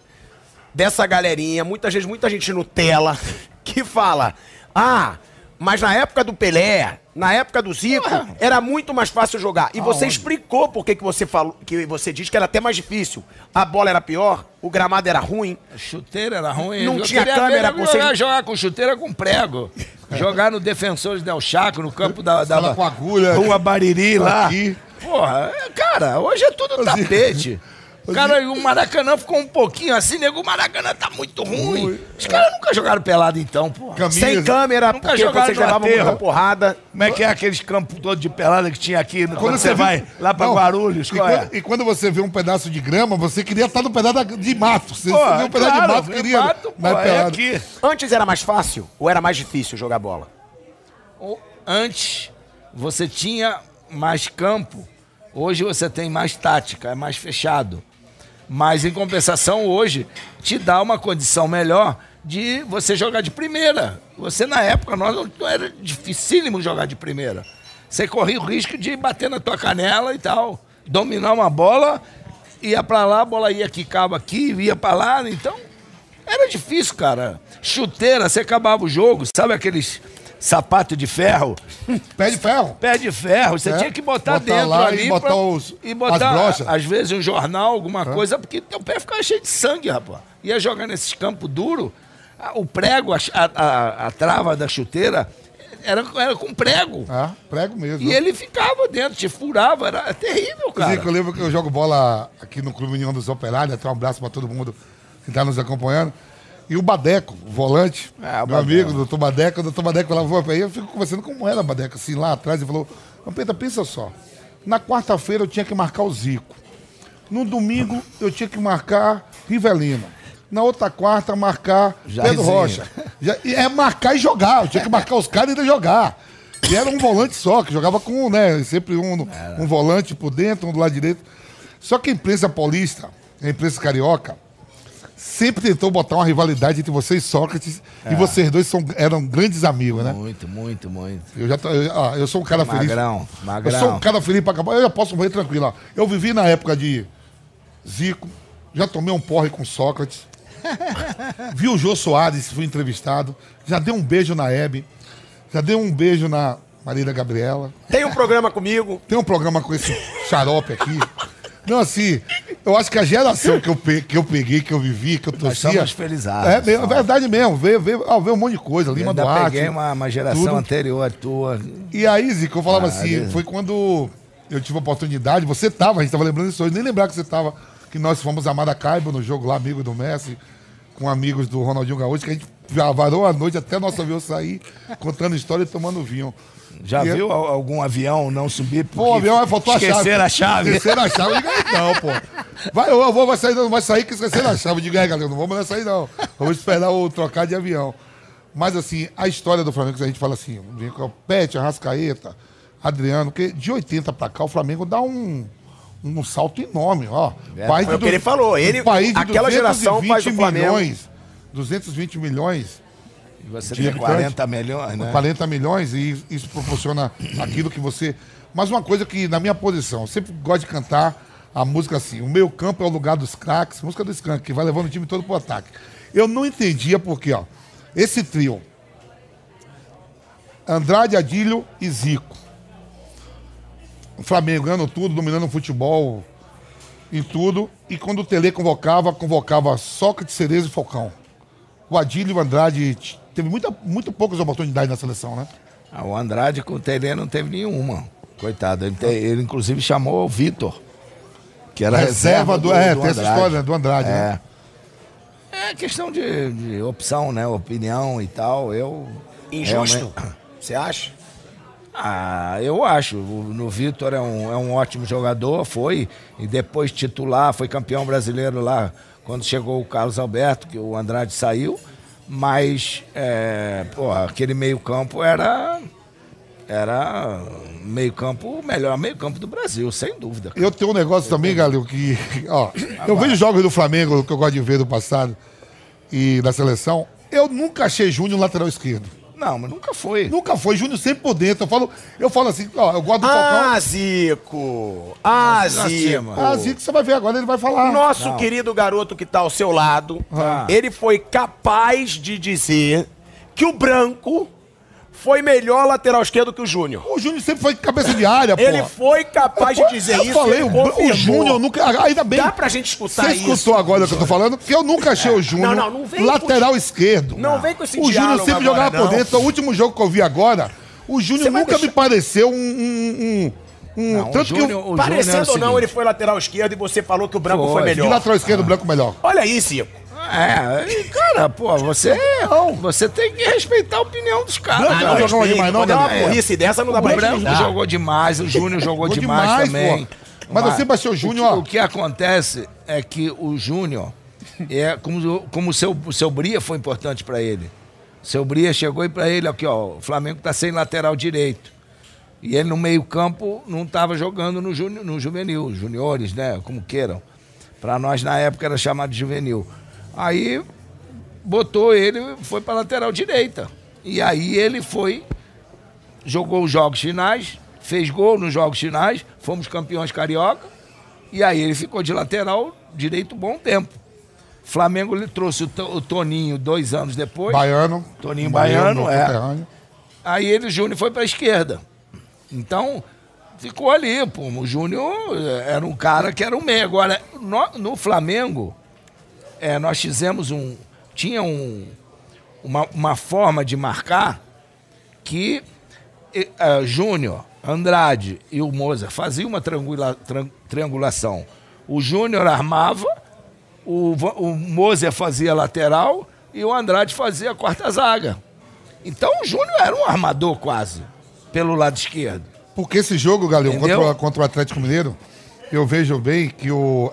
dessa galerinha, muitas vezes, muita gente Nutella, *laughs* que fala, ah, mas na época do Pelé, na época do Zico, era muito mais fácil jogar. E você explicou por que que você falou, que você diz que era até mais difícil. A bola era pior, o gramado era ruim, A chuteira era ruim. Não Eu tinha câmera, ver você- jogar, jogar com chuteira com prego. *laughs* Jogar no Defensores Del Chaco, no campo da, da Fala com agulha. Rua Bariri lá. Aqui. Porra, é, cara, hoje é tudo tapete. *laughs* Cara, o Maracanã ficou um pouquinho assim, nego, o Maracanã tá muito ruim. Os caras nunca jogaram pelado então, porra. Camisa. sem câmera, Nunca porque jogaram vocês levavam muita porrada. Como é que é aqueles campos todos de pelada que tinha aqui quando, Quando você viu- vai lá pra Não, Guarulhos? E qual é? quando, e quando você vê um pedaço de grama, você queria estar no pedaço da- de mato. Você, Pô, você viu um pedaço claro, de mato, queria. mato, pô, é aqui. Antes era mais fácil ou era mais difícil jogar bola? Antes você tinha mais campo, hoje você tem mais tática, é mais fechado. Mas em compensação, hoje te dá uma condição melhor de você jogar de primeira. Você na época nós não era dificílimo jogar de primeira. Você corria o risco de bater na tua canela e tal, dominar uma bola, ia pra lá, a bola ia quicava aqui, ia pra lá, então era difícil, cara. Chuteira, você acabava o jogo, sabe aqueles sapato de ferro? Pé de ferro. Pé de ferro, você É, tinha que botar, botar dentro lá ali e botar pra- os- e botar, as brochas. às vezes, um jornal, alguma coisa, porque teu pé ficava cheio de sangue, rapaz. Ia jogar nesses campos duros, o prego, a, a- a- a trava da chuteira, era, era com prego. Ah, prego mesmo. E ele ficava dentro, te furava, era terrível, cara. Zico, eu lembro que eu jogo bola aqui no Clube União dos Operários, até um abraço para todo mundo que está nos acompanhando. E o Badeco, o volante, Ah, o meu Badeco. amigo, doutor Badeco, o doutor Badeco falava, aí eu fico conversando como era Badeco, assim, lá atrás, ele falou, Vampeta, pensa só, na quarta-feira eu tinha que marcar o Zico, no domingo eu tinha que marcar Rivelino, na outra quarta marcar Pedro Jairzinho. Rocha. Já- e é marcar e jogar, eu tinha que marcar os caras e ainda jogar. E era um volante só, que jogava com, né, sempre um, um volante por dentro, um do lado direito. Só que a imprensa paulista, a imprensa carioca, sempre tentou botar uma rivalidade entre você e Sócrates. E vocês dois são, eram grandes amigos, né? Muito, muito, muito. Eu, já tô- eu, ah, eu sou um cara feliz. Magrão, magrão. Eu sou um cara feliz pra acabar. Eu já posso morrer tranquilo. ó. Eu vivi na época de Zico, já tomei um porre com Sócrates. *laughs* Vi o Jô Soares, fui entrevistado. Já dei um beijo na Hebe. Já dei um beijo na Marília Gabriela. Tem um programa comigo. Tem um programa com esse xarope aqui. *laughs* Não, assim, eu acho que a geração que eu, pe- que eu peguei, que eu vivi, que eu Nós torcia... somos felizados. É, mesmo, é verdade mesmo. Veio, veio, veio um monte de coisa. Lima ainda Duarte. peguei uma, uma geração tudo. anterior à tua. E aí, Zico, eu falava Ah, assim, Deus. foi quando eu tive a oportunidade, você tava, a gente tava lembrando isso hoje, nem lembrar que você tava, que nós fomos a Maracaibo no jogo lá, amigo do Messi, com amigos do Ronaldinho Gaúcho, que a gente varou a noite até nosso avião sair, contando história e tomando vinho. Já E viu al- algum avião não subir Pô, o avião vai faltou a chave. esqueceram a chave? Esqueceram a chave. Eu "Ah, não, pô. Vai, eu vou, vai sair, não vai sair que esqueceram a chave. Eu digo, é, galera, não vamos sair, não. Vamos esperar o trocar de avião. Mas, assim, a história do Flamengo, que a gente fala assim, vem com o Pet, Arrascaeta, Adriano, porque de 80 pra cá o Flamengo dá um, um salto enorme, ó. País foi o de que ele falou. Ele- um país de aquela geração faz do Flamengo- milhões, 220 milhões E Você de tem habitantes, 40 milhões, né? 40 milhões e isso proporciona aquilo que você. Mas uma coisa que, na minha posição, eu sempre gosto de cantar a música assim: o meio campo é o lugar dos craques, música do Skank, que vai levando o time todo pro ataque. Eu não entendia porque, ó, esse trio, Andrade, Adílio e Zico. O Flamengo ganhando tudo, dominando o futebol em tudo. E quando o Tele convocava, convocava Sócrates, Cerezo e Falcão. O Adílio e o Andrade teve muita, muito poucas oportunidades na seleção, né? Ah, o Andrade com o Tele não teve nenhuma. Coitado. Ele, te- ele, inclusive chamou o Vitor. Que era reserva, do, É, do tem essa Andrade. história né, do Andrade, né? É. É questão de, de opção, né? Opinião e tal. Eu. Injusto. realmente- Você acha? Ah, eu acho. O- No Vitor é um, é um ótimo jogador, foi. E depois titular, foi campeão brasileiro lá quando chegou o Carlos Alberto, que o Andrade saiu. Mas, é, pô, aquele meio-campo era. Era meio-campo, o melhor meio-campo do Brasil, sem dúvida. Eu tenho um negócio também, Galil, que. Ó, eu vejo jogos do Flamengo que eu gosto de ver do passado e da seleção. Eu nunca achei Júnior lateral esquerdo. Não, mas nunca foi. Nunca foi, Júnior sempre por dentro. Eu falo, eu falo assim, ó, eu gosto do Falcão. Ah, Zico! Ah, Nossa, Zico! Ah, Zico, você vai ver agora, ele vai falar. Nosso querido garoto que tá ao seu lado, Ah. ele foi capaz de dizer que o branco foi melhor lateral esquerdo que o Júnior. O Júnior sempre foi cabeça de área, pô. Ele foi capaz de dizer eu isso. falei, ele o, o. Júnior nunca. Ainda bem. Dá pra gente escutar Você isso. escutou agora o que eu tô falando? Porque eu nunca achei o Júnior Não, não, não vem lateral esquerdo. Não vem com esse O Júnior sempre agora, jogava por não. dentro. O último jogo que eu vi agora, o Júnior Você nunca deixar- me pareceu um. um, um, um- Não, o tanto que Júnior- eu, o Parecendo Júnior é o ou não, seguinte. ele foi lateral esquerdo e você falou que o branco foi, Foi. de melhor. lateral esquerdo, branco melhor. Olha aí, Zico. É, cara, pô, você, você tem que respeitar a opinião dos caras. Branco cara. não respeito, demais, não, quando é uma burrice dessa, não dá O pra Branco respeitar. jogou demais, o Júnior jogou Jogou demais, demais, também. pô. Mas eu sempre achei o Júnior, O que, o acontece é que o Júnior, é como, como o seu, o seu Bria foi importante pra ele. O seu Bria chegou e pra ele, aqui, ó, o Flamengo tá sem lateral direito. E ele no meio-campo não tava jogando no, juni, no juvenil, juniores, né? Como queiram. Pra nós na época era chamado de juvenil. Aí botou ele, foi pra lateral direita. E aí ele foi jogou os jogos finais, fez gol nos jogos finais, fomos campeões carioca, e aí ele ficou de lateral direito um bom tempo. Flamengo ele trouxe o, o Toninho dois anos depois, Baiano. Toninho Baiano, meu é. aí ele, Júnior, foi para a esquerda. Então, ficou ali, pô, o Júnior eh, era um cara que era um meio. Agora, no, no Flamengo, eh, nós fizemos um, tinha um, uma, uma forma de marcar que eh, Júnior, Andrade e o Moza faziam uma triangula- triangulação. O Júnior armava, o, o Moza fazia lateral e o Andrade fazia a quarta zaga. Então o Júnior era um armador quase, pelo lado esquerdo. Porque esse jogo, Galil, contra, contra o Atlético Mineiro, eu vejo bem que o,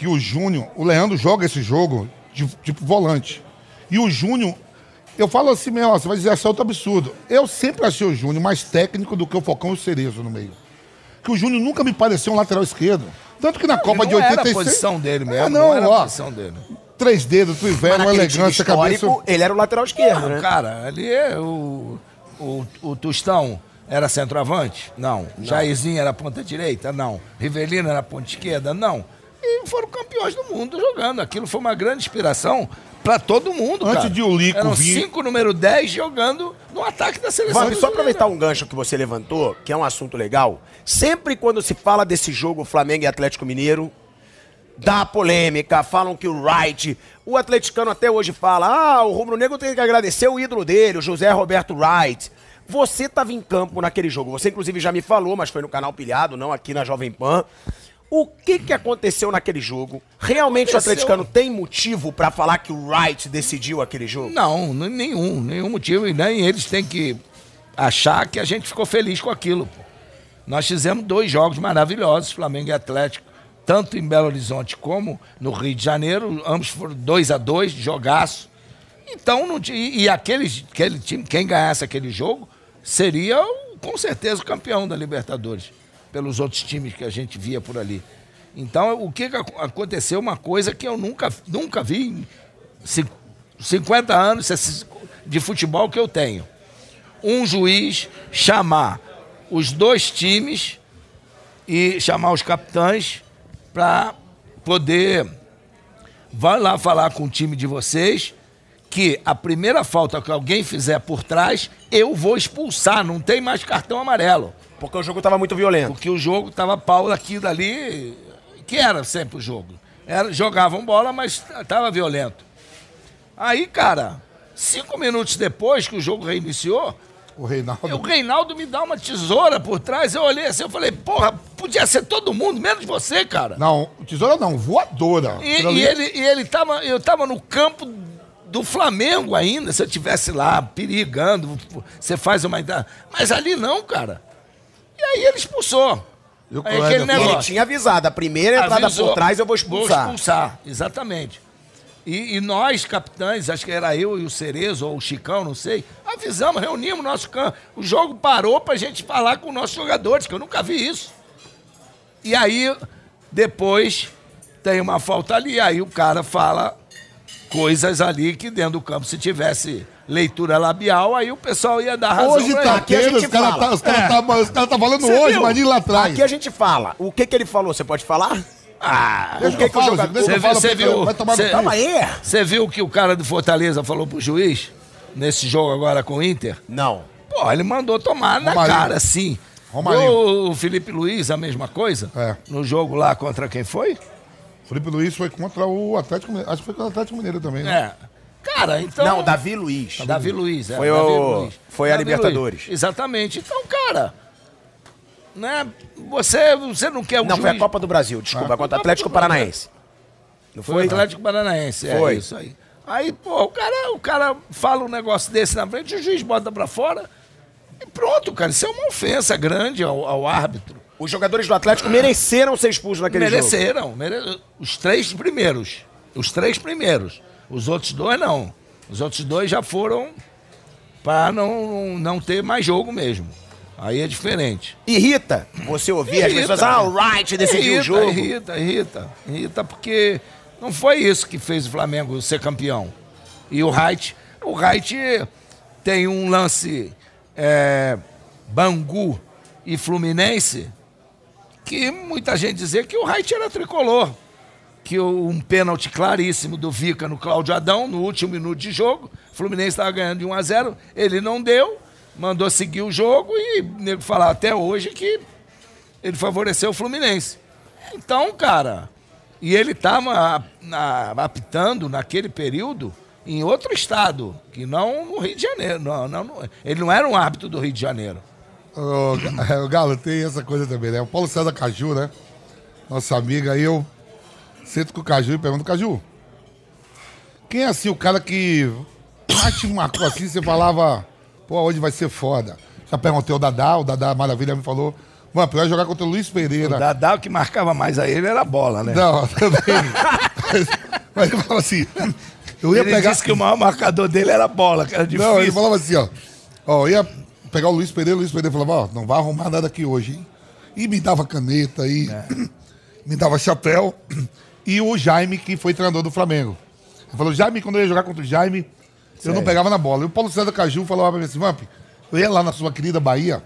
que o Júnior, o Leandro joga esse jogo de, tipo volante. E o Júnior, eu falo assim mesmo, você vai dizer assim, é outro absurdo. Eu sempre achei o Júnior mais técnico do que o Falcão e o Cerezo no meio. Que o Júnior nunca me pareceu um lateral esquerdo. Tanto que na Copa E de não era 86... a posição dele mesmo, Ah, não, não, era a ó, posição dele. três dedos, time elegância, cabeça... ele era o lateral esquerdo, Não, né? Cara, ali é o, o, o Tostão era centroavante? Não. Jairzinho era ponta direita? Não. Rivelino era ponta esquerda? Não. E foram campeões do mundo jogando. Aquilo foi uma grande inspiração para todo mundo, Antes cara. de o Lico Eram vir- cinco número 10 jogando no ataque da seleção. Vamos só aproveitar um gancho que você levantou, que é um assunto legal. Sempre quando se fala desse jogo Flamengo e Atlético Mineiro, dá polêmica, falam que o Wright, o atleticano até hoje fala, ah, o Rubro Negro tem que agradecer o ídolo dele, o José Roberto Wright. Você estava em campo naquele jogo, você inclusive já me falou, mas foi no canal Pilhado, não aqui na Jovem Pan. O que que aconteceu naquele jogo? Realmente Aconteceu. o atleticano tem motivo pra falar que o Wright decidiu aquele jogo? Não, nenhum, nenhum motivo. E nem eles têm que achar que a gente ficou feliz com aquilo. pô. Nós fizemos dois jogos maravilhosos, Flamengo e Atlético, tanto em Belo Horizonte como no Rio de Janeiro. Ambos foram 2 a 2 jogaço. Então, não e, e aqueles, aquele time, quem ganhasse aquele jogo, seria com certeza o campeão da Libertadores, pelos outros times que a gente via por ali. Então, o que, que ac- aconteceu? Uma coisa que eu nunca, nunca vi em cin- 50 anos de futebol que eu tenho. Um juiz chamar os dois times e chamar os capitães para poder vai lá falar com o time de vocês que a primeira falta que alguém fizer por trás, eu vou expulsar, não tem mais cartão amarelo. Porque o jogo tava muito violento. Porque o jogo tava pau daqui e dali, que era sempre o jogo. Era, jogavam bola, mas tava violento. Aí, cara, cinco minutos depois que o jogo reiniciou, O Reinaldo. o Reinaldo me dá uma tesoura por trás. Eu olhei assim, eu falei, porra, podia ser todo mundo, menos você, cara. Não, tesoura não, voadora. E, e ele, e ele tava, eu tava no campo do Flamengo ainda, se eu tivesse lá perigando, você faz uma. Mas ali não, cara. E aí ele expulsou. E o Aí aquele falou- Ele negócio. tinha avisado, a primeira entrada Avisou, por trás eu vou expulsar. Vou expulsar, exatamente. E, e nós, capitães, acho que era eu e o Cerezo, ou o Chicão, não sei, avisamos, reunimos nosso campo. O jogo parou pra gente falar com os nossos jogadores, que eu nunca vi isso. E aí, depois, tem uma falta ali, aí o cara fala coisas ali que dentro do campo, se tivesse leitura labial, aí o pessoal ia dar razão Hoje pra tá gente os caras tá, os cara tá, os cara tá falando Você hoje, viu? mas lá atrás. Aqui a gente fala. O que que ele falou? Você pode falar? Ah, Deixa o que eu que o falo, jogador- eu Você viu- viu- viu o que o cara do Fortaleza falou pro juiz nesse jogo agora com o Inter? Não. Pô, ele mandou tomar na Romarinho. cara, sim. Romarinho. O Felipe Luiz, a mesma coisa? É. No jogo lá contra quem foi? Felipe Luiz foi contra o Atlético Mineiro. Acho que foi contra o Atlético Mineiro também, né? É. Cara, então. Não, Davi Luiz. Davi Luiz, é. Foi Davi o- Luiz. foi a Davi Libertadores. Luiz. Exatamente. Então, cara. Né, você, você não quer o Não, foi a juiz- Copa do Brasil, desculpa, contra o Atlético Paranaense. Não Foi foi? o Atlético Paranaense, é Foi. isso aí. Aí, pô, o cara, o cara fala um negócio desse na frente, o juiz bota pra fora e pronto, cara. Isso é uma ofensa grande ao, ao árbitro. Os jogadores do Atlético mereceram ser expulsos naquele jogo. Mereceram, mere- os três primeiros. Os três primeiros. Os outros dois não. Os outros dois já foram para não, não ter mais jogo mesmo. Aí é diferente. Irrita você ouvir as Irrita. pessoas, ah, o Wright decidiu irrita, o jogo. Irrita, irrita, irrita, porque não foi isso que fez o Flamengo ser campeão. E o Wright, o Wright tem um lance é, Bangu e Fluminense que muita gente dizia que o Wright era tricolor. Que o- um pênalti claríssimo do Vica no Cláudio Adão, no último minuto de jogo. O Fluminense estava ganhando de 1 a 0 ele não deu, mandou seguir o jogo e o nego falar até hoje que ele favoreceu o Fluminense. Então, cara, e ele estava apitando naquele período em outro estado, que não no Rio de Janeiro. Não, não, ele não era um árbitro do Rio de Janeiro. Ô, Ga- *laughs* o Galo, tem essa coisa também, né? O Paulo César Caju, né? Nossa amiga, eu sento com o Caju e pergunto, Caju, quem é assim o cara que mais te marcou assim, você falava, pô, hoje vai ser foda. Já perguntei ao Dadá, o Dadá Maravilha me falou, mano, pra eu jogar contra o Luiz Pereira. O Dadá, o que marcava mais a ele era a bola, né? Não, *laughs* também. mas, mas ele falava assim, eu ia ele pegar... disse que o maior marcador dele era a bola, que era difícil. Não, ele falava assim, ó. Ó, eu ia pegar o Luiz Pereira, o Luiz Pereira falava, ó, não vai arrumar nada aqui hoje, hein? E me dava caneta e *clears throat* me dava chapéu. E o Jaime, que foi treinador do Flamengo. Ele falou, Jaime, quando eu ia jogar contra o Jaime, eu não pegava na bola. E o Paulo César Caju falava pra mim assim, Vamp, eu ia lá na sua querida Bahia,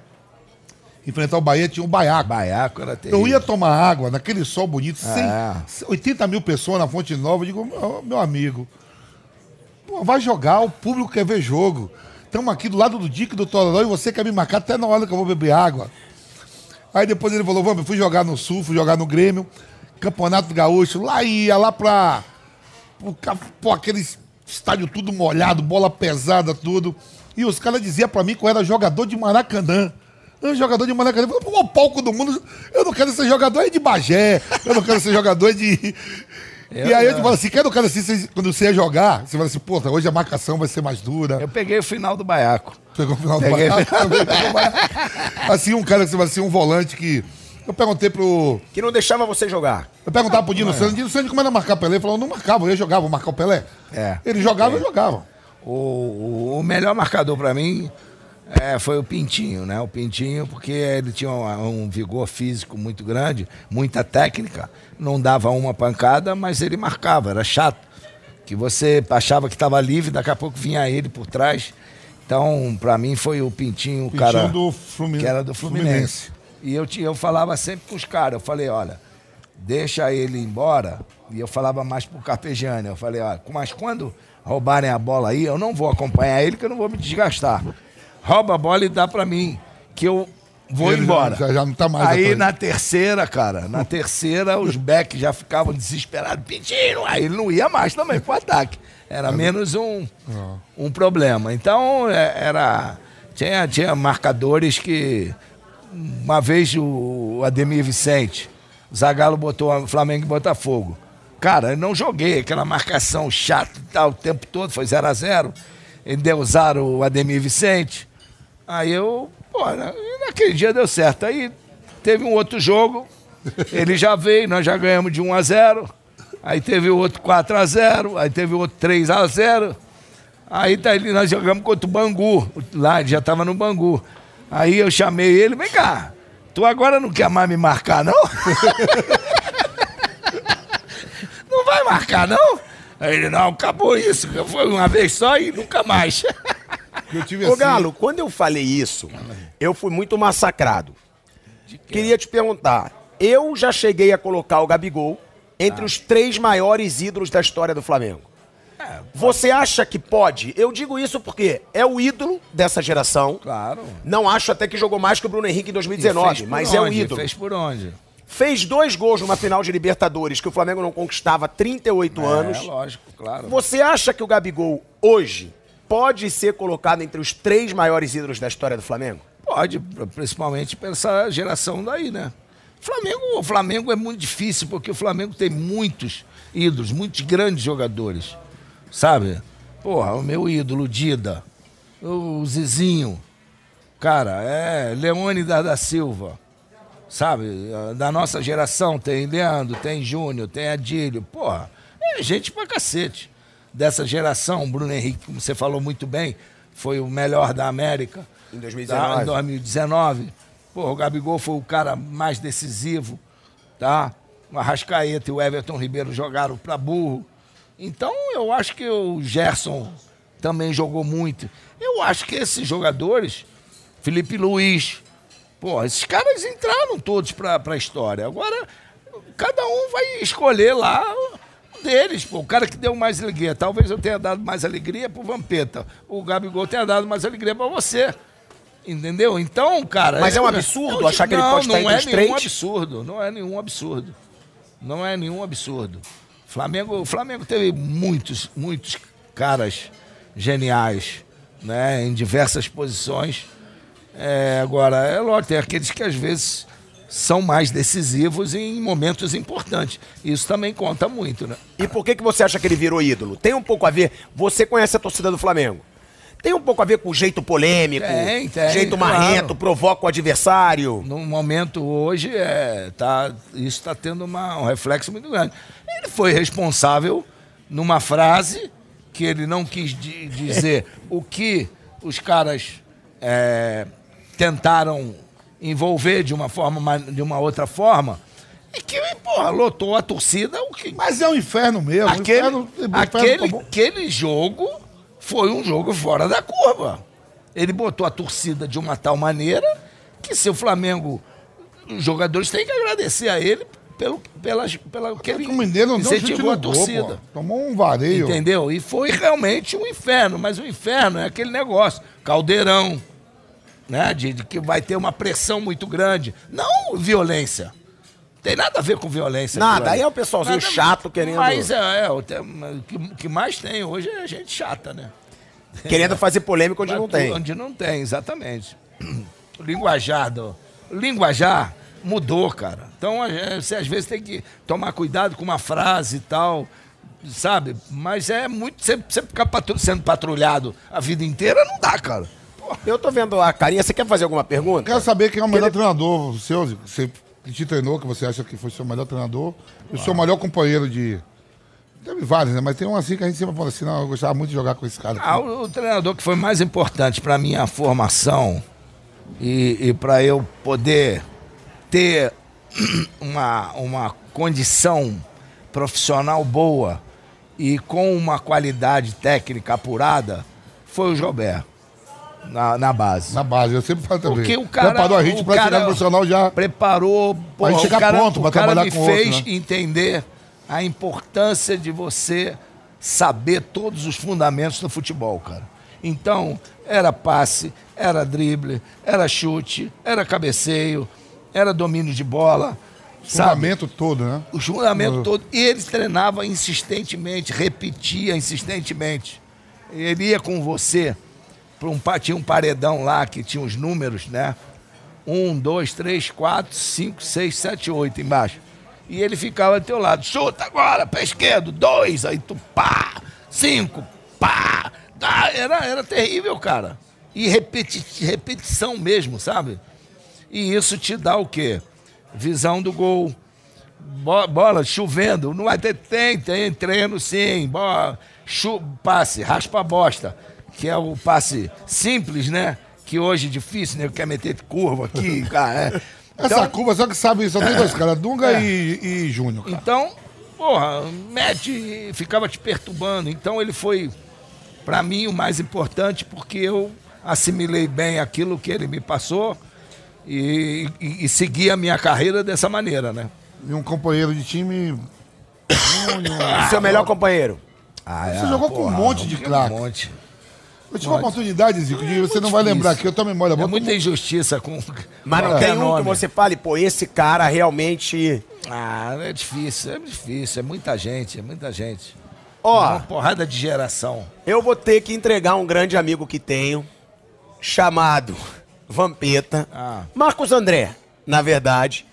enfrentar o Bahia, tinha um baiaco. Baiaco era terrível. Eu ia tomar água naquele sol bonito, É. 100, 80 mil pessoas na Fonte Nova. Eu digo, meu, meu amigo, pô, vai jogar, o público quer ver jogo. Estamos aqui do lado do Dick do Tororó e você quer me marcar até na hora que eu vou beber água. Aí depois ele falou, vamos, eu fui jogar no Sul, fui jogar no Grêmio, Campeonato Gaúcho, lá ia, lá pra, pô, aquele estádio tudo molhado, bola pesada, tudo. E os caras diziam pra mim que eu era jogador de Maracanã. Um jogador de molecada. O palco do mundo. Eu não quero ser jogador de Bagé. Eu não quero ser jogador de. *laughs* Eu e aí eu te falo assim, quero cara assim, quando você ia jogar, você fala assim, pô, hoje a marcação vai ser mais dura. Eu peguei o final do baiaco. Pegou o final do Peguei. baiaco, *laughs* também pegou o baiaco. Assim, um cara que você fala assim, um volante que. Eu perguntei pro. Que não deixava você jogar. Eu perguntava pro Dino Santos, Dino Santos como era marcar Pelé? Ele falou, não marcava, eu jogar, vou marcar o Pelé. É. Ele jogava, eu jogava. O, o- o melhor marcador pra mim é, foi o Pintinho, né? O Pintinho, porque ele tinha um, um vigor físico muito grande, muita técnica, não dava uma pancada, mas ele marcava, era chato. Que você achava que estava livre, daqui a pouco vinha ele por trás. Então, pra mim, foi o Pintinho, o Pintinho cara do Flumi- que era do Fluminense. Fluminense. E eu, eu falava sempre com os caras, eu falei, olha, deixa ele embora. E eu falava mais pro Carpegiani, eu falei, olha, mas quando roubarem a bola aí, eu não vou acompanhar ele, que eu não vou me desgastar. Rouba a bola e dá pra mim, que eu vou Ele embora. já- já não tá mais Aí na terceira, cara, na terceira os backs já ficavam desesperados, pedindo, aí ele não ia mais também pro ataque. Era menos um, um problema. Então, é, era. Tinha, tinha marcadores que. Uma vez o Ademir Vicente, o Zagallo botou Flamengo e Botafogo. Cara, eu não joguei aquela marcação chata e tal, o tempo todo, foi 0 a 0 Endeusaram o Ademir Vicente. Aí eu, pô, na- naquele dia deu certo. Aí teve um outro jogo, ele já veio, nós já ganhamos de 1 a 0 Aí teve o outro 4 a 0 aí teve o outro 3 a 0 Aí tá, nós jogamos contra o Bangu, lá, ele já tava no Bangu. Aí eu chamei ele, vem cá, tu agora não quer mais me marcar, não? *laughs* não vai marcar, não? Aí ele, não, acabou isso, foi uma vez só e nunca mais. Eu Ô, assim, Galo, quando eu falei isso, eu fui muito massacrado. Queria te perguntar, eu já cheguei a colocar o Gabigol entre Ah. os três maiores ídolos da história do Flamengo. É, Você acha que pode? Eu digo isso porque é o ídolo dessa geração. Claro. Não acho até que jogou mais que o Bruno Henrique em 2019, Fez por mas é o onde? ídolo. Fez por onde? Fez dois gols numa final de Libertadores que o Flamengo não conquistava há 38 anos. É, lógico, claro. Você acha que o Gabigol, hoje, pode ser colocado entre os três maiores ídolos da história do Flamengo? Pode, principalmente para essa geração daí, né? Flamengo, o Flamengo é muito difícil, porque o Flamengo tem muitos ídolos, muitos grandes jogadores. Sabe? Porra, o meu ídolo, Dida, o Zizinho, cara, é Leônidas da Silva. Sabe? Da nossa geração tem Leandro, tem Júnior, tem Adílio. Porra, é gente pra cacete. Dessa geração, Bruno Henrique, como você falou muito bem, foi o melhor da América. Em 2019. Tá? Em 2019. Porra, o Gabigol foi o cara mais decisivo, tá? O Arrascaeta e o Everton Ribeiro jogaram pra burro. Então, eu acho que o Gerson também jogou muito. Eu acho que esses jogadores, Felipe Luiz, pô, esses caras entraram todos pra, pra história. Agora, cada um vai escolher lá um deles, pô. O cara que deu mais alegria. Talvez eu tenha dado mais alegria pro Vampeta. O Gabigol tenha dado mais alegria pra você. Entendeu? Então, cara. Mas é um absurdo eu- achar que ele não, pode estar não entre é os nenhum três? absurdo. Não é nenhum absurdo. Não é nenhum absurdo. Flamengo, o Flamengo teve muitos, muitos caras geniais, né? Em diversas posições. É, agora, é lógico, tem aqueles que às vezes são mais decisivos em momentos importantes. Isso também conta muito, né? E por que, que você acha que ele virou ídolo? Tem um pouco a ver. Você conhece a torcida do Flamengo. Tem um pouco a ver com o jeito polêmico, Tem, tem, jeito claro. marrento, provoca o adversário. No momento hoje, é, tá, isso está tendo uma- um reflexo muito grande. Ele foi responsável numa frase que ele não quis di- dizer *laughs* o que os caras é, tentaram envolver de uma forma, ma- de uma outra forma, e que, porra, lotou a torcida, o que Mas é um inferno mesmo. aquele, inferno, inferno aquele, aquele jogo foi um jogo fora da curva. Ele botou a torcida de uma tal maneira que se o Flamengo, os jogadores têm que agradecer a ele pelo, pela, pela que ele o Mineiro não incentivou a torcida. Tomou um vareio. Entendeu? E foi realmente um inferno, mas o inferno é aquele negócio, caldeirão, né? De, de que vai ter uma pressão muito grande. Não violência. Tem nada a ver com violência. Nada, aí é o pessoalzinho chato querendo- Mas é, é, o o que, mais tem hoje é gente chata, né? Querendo fazer polêmica onde não Vai tem. Onde não tem, exatamente. o *clears throat* linguajar do. o linguajar mudou, cara. Então a- é, você às vezes tem que tomar cuidado com uma frase e tal, sabe? Mas é muito. Você, você ficar patru- sendo patrulhado a vida inteira não dá, cara. Eu tô vendo a carinha. Você quer fazer alguma pergunta? Quero saber quem é o melhor treinador seu, você que te treinou, que você acha que foi seu melhor treinador, e o seu melhor companheiro de. Teve vários, né? Mas tem um assim que a gente sempre fala assim, não, eu gostava muito de jogar com esse cara. Ah, o, o treinador que foi mais importante para minha formação e, e para eu poder ter *clears throat* uma, uma condição profissional boa e com uma qualidade técnica apurada foi o Jobert, na, na base. Na base, eu sempre falo também. Porque o cara. Preparou a gente o pra cara chegar no profissional já. Preparou. Porra, gente chegar o cara, pronto pra o trabalhar me com o outro, fez né? entender a importância de você saber todos os fundamentos do futebol, cara. Então, era passe, era drible, era chute, era cabeceio, era domínio de bola. Sabe? Fundamento todo, né? O fundamento todo. E ele treinava insistentemente, repetia insistentemente. Ele ia com você para um tinha um paredão lá que tinha os números, né? Um, dois, três, quatro, cinco, seis, sete, oito embaixo. E ele ficava do teu lado. Chuta agora, pé esquerdo, dois, aí tu pá, cinco, pá. Dá, Era, era terrível, cara. E repeti repetição mesmo, sabe? E isso te dá o quê? Visão do gol. Bo- bola chovendo. Não vai ter, tem, tem treino sim. Bola, passe, raspa a bosta. Que é o passe simples, né? Que hoje é difícil, né? Quer meter curva aqui, *laughs* cara. é. Essa Então, curva, só que sabe, só tem dois caras, Dunga e, e Júnior, cara. então, porra, mete, ficava te perturbando. Então ele foi, pra mim, o mais importante, porque eu assimilei bem aquilo que ele me passou e, e, e segui a minha carreira dessa maneira, né? E um companheiro de time. Júnior. Seu melhor companheiro. Ah, Você jogou com um monte de um craque. monte. Eu tive uma oportunidade, Zico, de você não vai lembrar aqui, eu tenho memória É boa. muita injustiça com. Mas não tem um que você fale, pô, esse cara realmente. Ah, é difícil, é difícil. É muita gente, é muita gente. Ó, Uma porrada de geração. eu vou ter que entregar um grande amigo que tenho, chamado Vampeta. Ah. Marcos André, na verdade.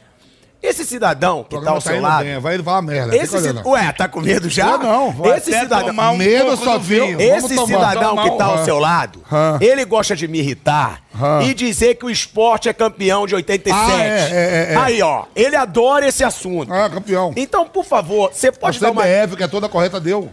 Esse cidadão que tá ao programa seu lado. bem, vai falar merda. Esse ci-. Ué, tá com medo já? Eu não, vou Esse cidadão. um Medo só viu- Esse tomar. cidadão Tomar que tá ao seu lado, ele gosta de me irritar e dizer que o esporte é campeão de 87. Ah, é, é, é, é. Aí, ó, ele adora esse assunto. Ah, campeão. Então, por favor, você A pode dar uma. CBF, que é toda correta, deu.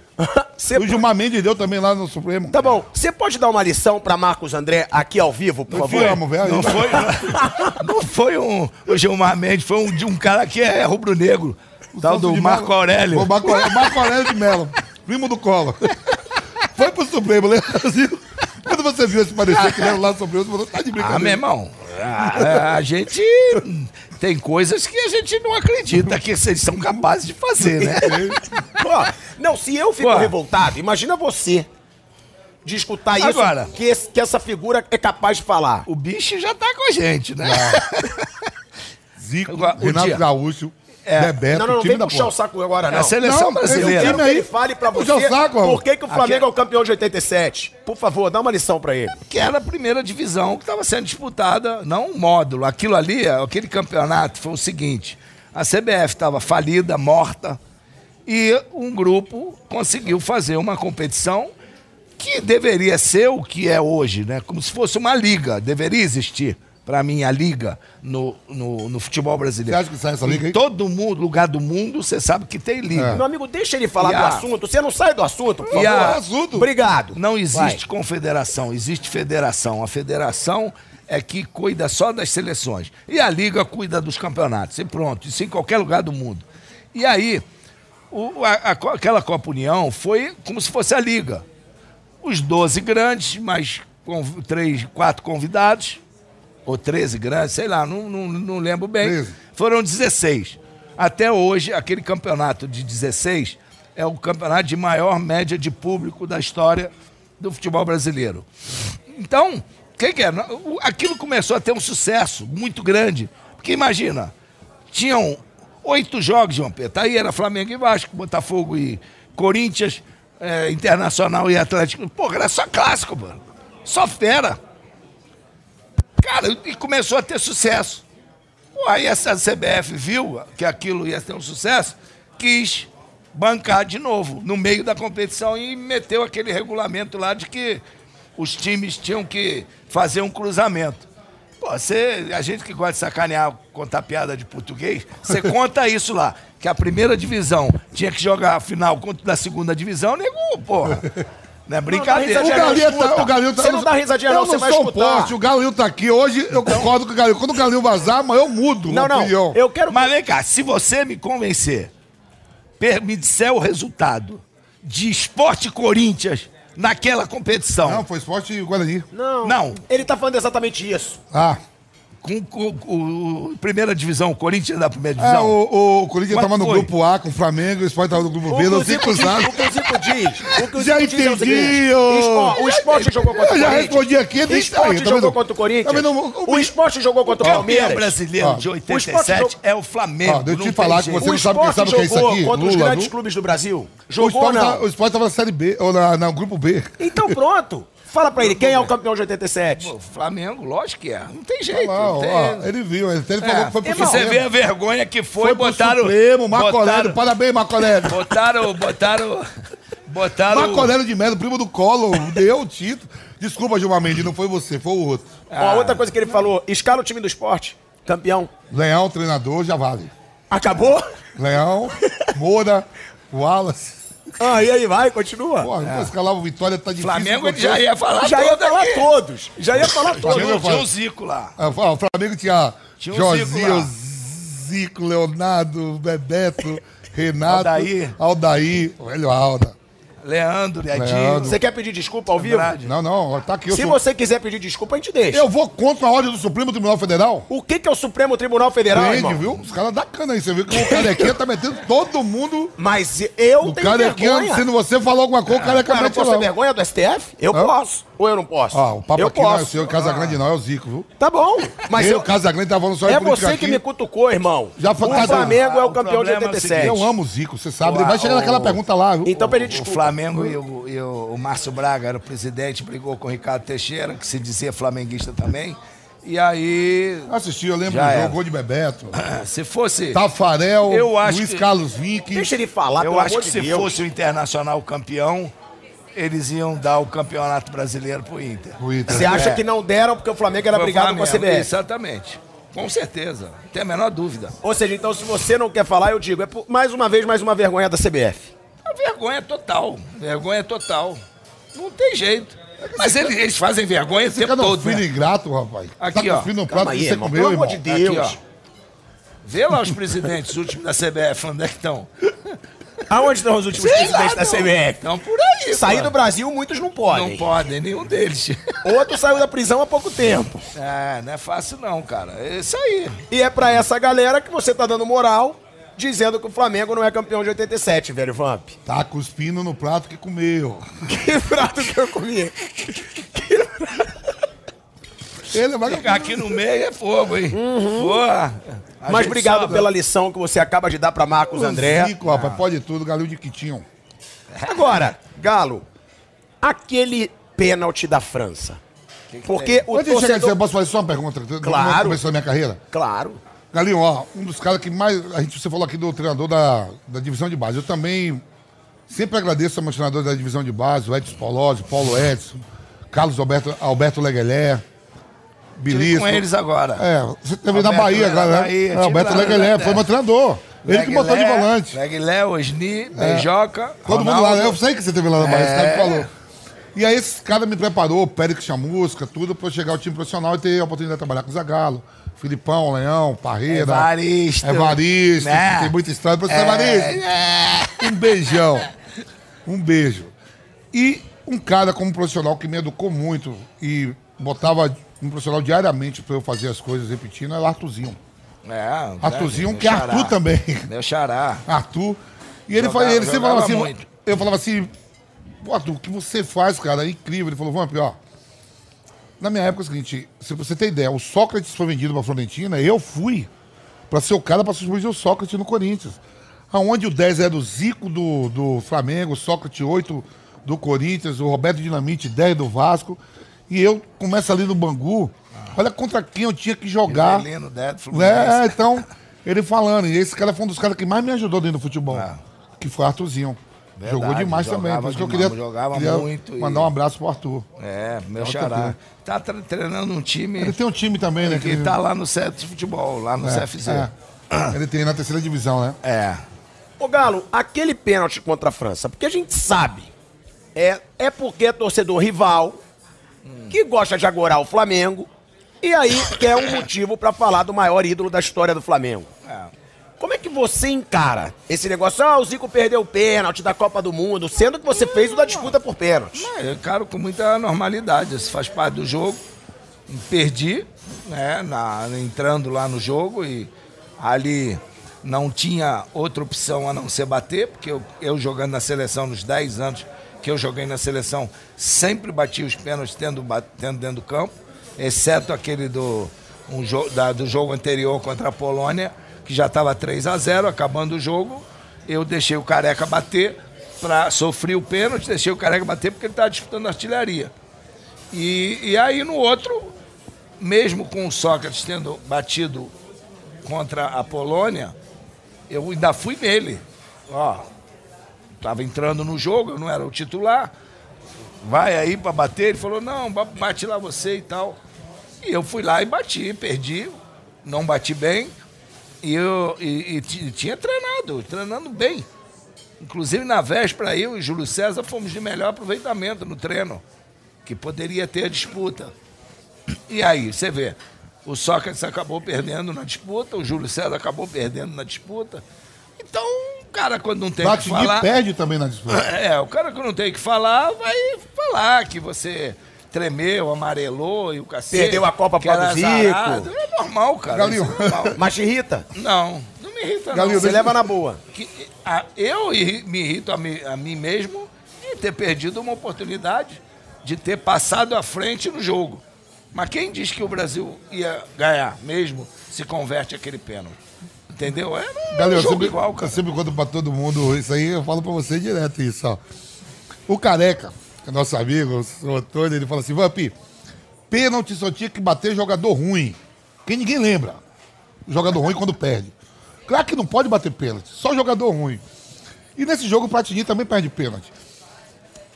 E o Gilmar Mendes deu também lá no Supremo. Tá bom, você pode dar uma lição pra Marcos André aqui ao vivo, por Não favor? amo, velho. Não foi, *laughs* não foi um, o Gilmar Mendes, foi um, de um cara que é rubro-negro. Tal do Marco Mello. Aurélio. O Marco Aurélio, Marco Aurélio de Mello, primo do Collor. *laughs* Foi pro Supremo, lembra? *laughs* Zico? Quando você viu esse parecer que era lá no Supremo, você falou, tá de Ah, brincadeira. meu irmão, a, a gente tem coisas que a gente não acredita que vocês são capazes de fazer, né? *laughs* Pô, não, se eu fico Pô. revoltado, imagina você de escutar isso Agora. que, esse- que essa figura é capaz de falar. O bicho já tá com a gente, né? *laughs* Zico, Agora, o Renato dia- Gaúcho, É. Bebeto, não, não, não vem puxar porra. o saco agora, É não. a seleção Não, esse Eu brasileira. quero que ele fale pra você o saco, por que, que o Flamengo Aqui- é o campeão de 87. Por favor, dá uma lição pra ele. que era a primeira divisão que estava sendo disputada, não um módulo. Aquilo ali, aquele campeonato foi o seguinte: a CBF estava falida, morta, e um grupo conseguiu fazer uma competição que deveria ser o que é hoje, né? Como se fosse uma liga, deveria existir. Para mim, a liga no, no, no futebol brasileiro. Você acha que sai essa liga aí? Em todo mundo, lugar do mundo, você sabe que tem liga. Meu amigo, deixa ele falar E do a- assunto. Você não sai do assunto, por E favor. a- assunto. Obrigado. Não existe Vai. confederação, existe federação. A federação é que cuida só das seleções. E a liga cuida dos campeonatos. E pronto, isso em qualquer lugar do mundo. E aí, o- a- a aquela Copa União foi como se fosse a liga. Os 12 grandes, mais conv- três, quatro convidados, ou 13 grandes, sei lá, não, não, não lembro bem. 13. Foram 16. Até hoje, aquele campeonato de 16 é o campeonato de maior média de público da história do futebol brasileiro. Então, o que, é? Aquilo começou a ter um sucesso muito grande. Porque imagina, tinham oito jogos, João Pedro. Aí era Flamengo e Vasco, Botafogo e Corinthians, eh, Internacional e Atlético. Pô, era só clássico, mano. Só fera. Cara, e começou a ter sucesso. Aí essa CBF viu que aquilo ia ter um sucesso, quis bancar de novo no meio da competição e meteu aquele regulamento lá de que os times tinham que fazer um cruzamento. Pô, você, a gente que gosta de sacanear, contar piada de português, você *laughs* conta isso lá, que a primeira divisão tinha que jogar a final contra da segunda divisão, nego, porra. Não é brincadeira. O Não, Galinho escuta. tá, o Galinho tá, Você não dá risadinha, eu não, você vai sou um escutar. poste, o Galinho tá aqui. Hoje eu concordo com o Galinho. Quando o Galinho vazar, mas eu mudo Não, não. opinião. Eu quero. Mas vem cá, se você me convencer, per- me disser o resultado de Esporte Corinthians naquela competição. Não, foi esporte e Guarani. Não. Não. Ele tá falando exatamente isso. Ah, Primeira divisão, o Corinthians da primeira é, divisão. o, o Corinthians Quanto tava no foi? grupo A com o Flamengo, o esporte tava no grupo B, O não sei o cruzado. o que o Zico diz. O que o Já Zico diz é o entendi, seguinte, O esporte jogou contra o Eu já Corinthians. respondi aqui, O esporte tá tá jogou contra o Corinthians. Tá? O- O esporte jogou contra o Palmeiras. brasileiro Ó, de o esporte 87 jogou- é o Flamengo. Deixa eu te falar que você não sabe o que é isso jogou aqui? contra os grandes clubes do Brasil. O Jogou esporte, não. tá- o esporte tava na Série B, ou na grupo B. Então pronto. Fala pra ele, quem é o campeão de 87? Pô, Flamengo, lógico que é. Não tem jeito. lá, não tem... ó, ele viu, ele, ele falou que foi pro e você Supremo. vê a vergonha que foi, Foi pro botaram. Supremo, Marco Aurélio. botaram, Parabéns, Marco Aurélio. *laughs* botaram, botaram, botaram. Marco Aurélio de Mello, primo do Collor, deu o título. Desculpa, Gilmar Mendes, não foi você, foi o outro. Ó, outra coisa que ele falou, escala o time do esporte. Campeão. Leão, treinador, já vale. Acabou? Leão, Moura, *laughs* Wallace. Ah, e aí, vai, continua. Pô, é. escalar o Vitória tá difícil. Flamengo ele já ia falar Já ia falar aqui. todos. Já ia falar todos. Flamengo Tinha, o Zico lá. Ah, ó, O Flamengo tinha, Tinha um Zico Josinho, lá. Zico, Leonardo, Bebeto, Renato, Aldair. Aldair, velho Alda. Leandro, Edinho. Leandro. Você quer pedir desculpa ao vivo? Andrade. Não, não, tá aqui. Eu, Se sou- você quiser pedir desculpa, a gente deixa. eu vou contra a ordem do Supremo Tribunal Federal. O que, que é o Supremo Tribunal Federal, Prende, irmão? viu? Os caras da cana aí. Você viu que o carequinha tá metendo todo mundo. Mas eu O tenho carequinha, vergonha. se você falou alguma coisa, o careca Ué, eu não mete posso ter lá. vergonha do STF? Eu Hã? posso. Ou eu não posso? Ó, o papo eu aqui não é o posso. senhor Casagrande, não, é o Zico, viu? Tá bom. Mas eu, eu... Casagrande, tava falando só É você aqui. que me cutucou, irmão. Já foi- o tá- Flamengo é o o campeão de problema é o 87. Eu amo o Zico, você sabe. Uau, Vai chegar naquela o- pergunta lá, viu? Então pedi O desculpa. Flamengo e o, e o- o Márcio Braga era o presidente, brigou com o Ricardo Teixeira, que se dizia flamenguista também. E aí, Assisti, eu lembro do jogo, gol de Bebeto. *clears throat* se fosse. Tafarel, Eu acho Luiz que- Carlos Vinck. Deixa ele falar, eu acho que de se Deus. fosse o Internacional campeão, eles iam dar o campeonato brasileiro pro Inter. o Inter. Você acha É. que não deram porque o Flamengo era Foi brigado com a CBF? Exatamente. Com certeza. Não tem a menor dúvida. Ou seja, então se você não quer falar, eu digo, é por- mais uma vez, mais uma vergonha da CBF. A vergonha total. Vergonha total. Não tem jeito. Mas eles, eles fazem vergonha o Você tempo todo. filho né? ingrato, rapaz. Aqui, tá ó. no prato aí, que você irmão, comeu, pelo amor de Deus. Aqui, ó. Vê lá os presidentes últimos da CBF, onde é que estão? Aonde estão os últimos Sei presidentes lá, da não. CBF? Estão por aí. Sair do Brasil, muitos não podem. Não podem, nenhum deles. *laughs* Outro saiu da prisão há pouco tempo. É, não é fácil não, cara. É isso aí. E é pra essa galera que você tá dando moral, dizendo que o Flamengo não é campeão de 87, velho Vamp. Tá cuspindo no prato que comeu. *laughs* Que prato que eu comi. *laughs* Ele Ficar aqui no meio é fogo, hein? Porra. A Uhum. Mas gente obrigado sabe. pela lição que você acaba de dar pra Marcos André. Zico, rapaz, pode tudo, galinho de quitinho. Agora, Galo, aquele pênalti da França. Porque o Antes chegar torcedor... eu posso fazer só uma pergunta? Claro. No começo da minha carreira. Claro. Galinho, ó, um dos caras que mais. A gente, você falou aqui do treinador da, da divisão de base. Eu também sempre agradeço a meus treinadores da divisão de base, o Edson Polozzi, Paulo Edson, Carlos Alberto, Alberto Leguelé, Bilisco. com eles agora. É, você teve na Bahia agora, na né? Bahia, É, Alberto lá, Leguelé, foi meu treinador. Ele que botou de volante. Leguilé, Osni, Beijoca, Todo mundo lá, eu sei que você teve lá na Bahia, É. que falou. E aí esse cara me preparou, o Pérez Chamusca, tudo, pra eu chegar ao time profissional e ter a oportunidade de trabalhar com o Zagalo, Filipão, Leão, Parreira. Evaristo. Evaristo, Né? tem muita história. Professor Evaristo, um beijão. Um beijo. E um cara como profissional que me educou muito e botava um profissional diariamente pra eu fazer as coisas repetindo, é o Arthurzinho. É, Arthurzinho, meu que é xará. Arthur também. Meu xará. Arthur. E ele, Jogava- ele sempre falava assim, muito. eu falava assim, pô, Arthur, o que você faz, cara, é incrível. Ele falou, Vamp, ó, na minha época é o seguinte, se você tem ideia, o Sócrates foi vendido pra Florentina, eu fui pra ser o cara pra substituir o Sócrates no Corinthians. Aonde o 10 era o Zico do, do Flamengo, o Sócrates 8 do Corinthians, o Roberto Dinamite 10 do Vasco. E eu começo ali no Bangu, Olha contra quem eu tinha que jogar. Rivelino, Dedo, Fluminense. É, então, ele falando. E esse cara foi um dos caras que mais me ajudou dentro do futebol. É. Que foi Arthurzinho. Verdade, Jogou demais jogava também. Por isso que eu queria, jogava queria muito e- mandar um abraço pro Arthur. É, meu xará. Tá tre- treinando um time Ele tem um time também, né? que tá lá no CET de futebol, lá no é, CFZ. é. Ele tem na terceira divisão, né? É. Ô Galo, aquele pênalti contra a França, porque a gente sabe, é, é porque é torcedor rival, que gosta de agorar o Flamengo, e aí quer um motivo pra falar do maior ídolo da história do Flamengo. é. Como é que você encara esse negócio? Ah, o Zico perdeu o pênalti da Copa do Mundo, sendo que você fez o da disputa por pênalti. Eu encaro com muita normalidade, isso faz parte do jogo. Perdi, né, na- entrando lá no jogo e ali não tinha outra opção a não ser bater, porque eu, eu jogando na seleção nos 10 anos que eu joguei na seleção, sempre bati os pênaltis tendo, tendo dentro do campo, exceto aquele do, um jo da- do jogo anterior contra a Polônia, que já estava 3 a 0 acabando o jogo, eu deixei o Careca bater, pra, sofri o pênalti, deixei o Careca bater porque ele estava disputando artilharia. E, e aí no outro, mesmo com o Sócrates tendo batido contra a Polônia, eu ainda fui nele. Ó, tava entrando no jogo, eu não era o titular. Vai aí para bater. Ele falou: não, ba- bate lá você e tal. E eu fui lá e bati, perdi, não bati bem. E, eu, e, e ti- tinha treinado, treinando bem. Inclusive na véspera eu e Júlio César fomos de melhor aproveitamento no treino, que poderia ter a disputa. E aí, você vê, o Sócrates acabou perdendo na disputa, o Júlio César acabou perdendo na disputa. Então, o cara quando não tem que Platini falar... perde também na disputa. *laughs* É, o cara que não tem que falar, vai falar que você tremeu, amarelou e o cacete. Perdeu a Copa que era pro Zico. azarado. É normal, cara. Galinho. isso é normal. *laughs* Mas te irrita? Não, não me irrita Galinho, não. Você leva na boa. Que, a- eu me irrito a, mim- a mim mesmo de ter perdido uma oportunidade de ter passado à frente no jogo. Mas quem diz que o Brasil ia ganhar mesmo se converte aquele pênalti? Entendeu? É um Galera, eu sempre, igual, eu cara. sempre conto pra todo mundo isso aí, eu falo pra você direto isso, ó. O Careca, que é nosso amigo, o Antônio, ele fala assim, Vampi, pênalti só tinha que bater jogador ruim. Que ninguém lembra. Jogador ruim quando perde. Claro que não pode bater pênalti, só jogador ruim. E nesse jogo o Platini também perde pênalti.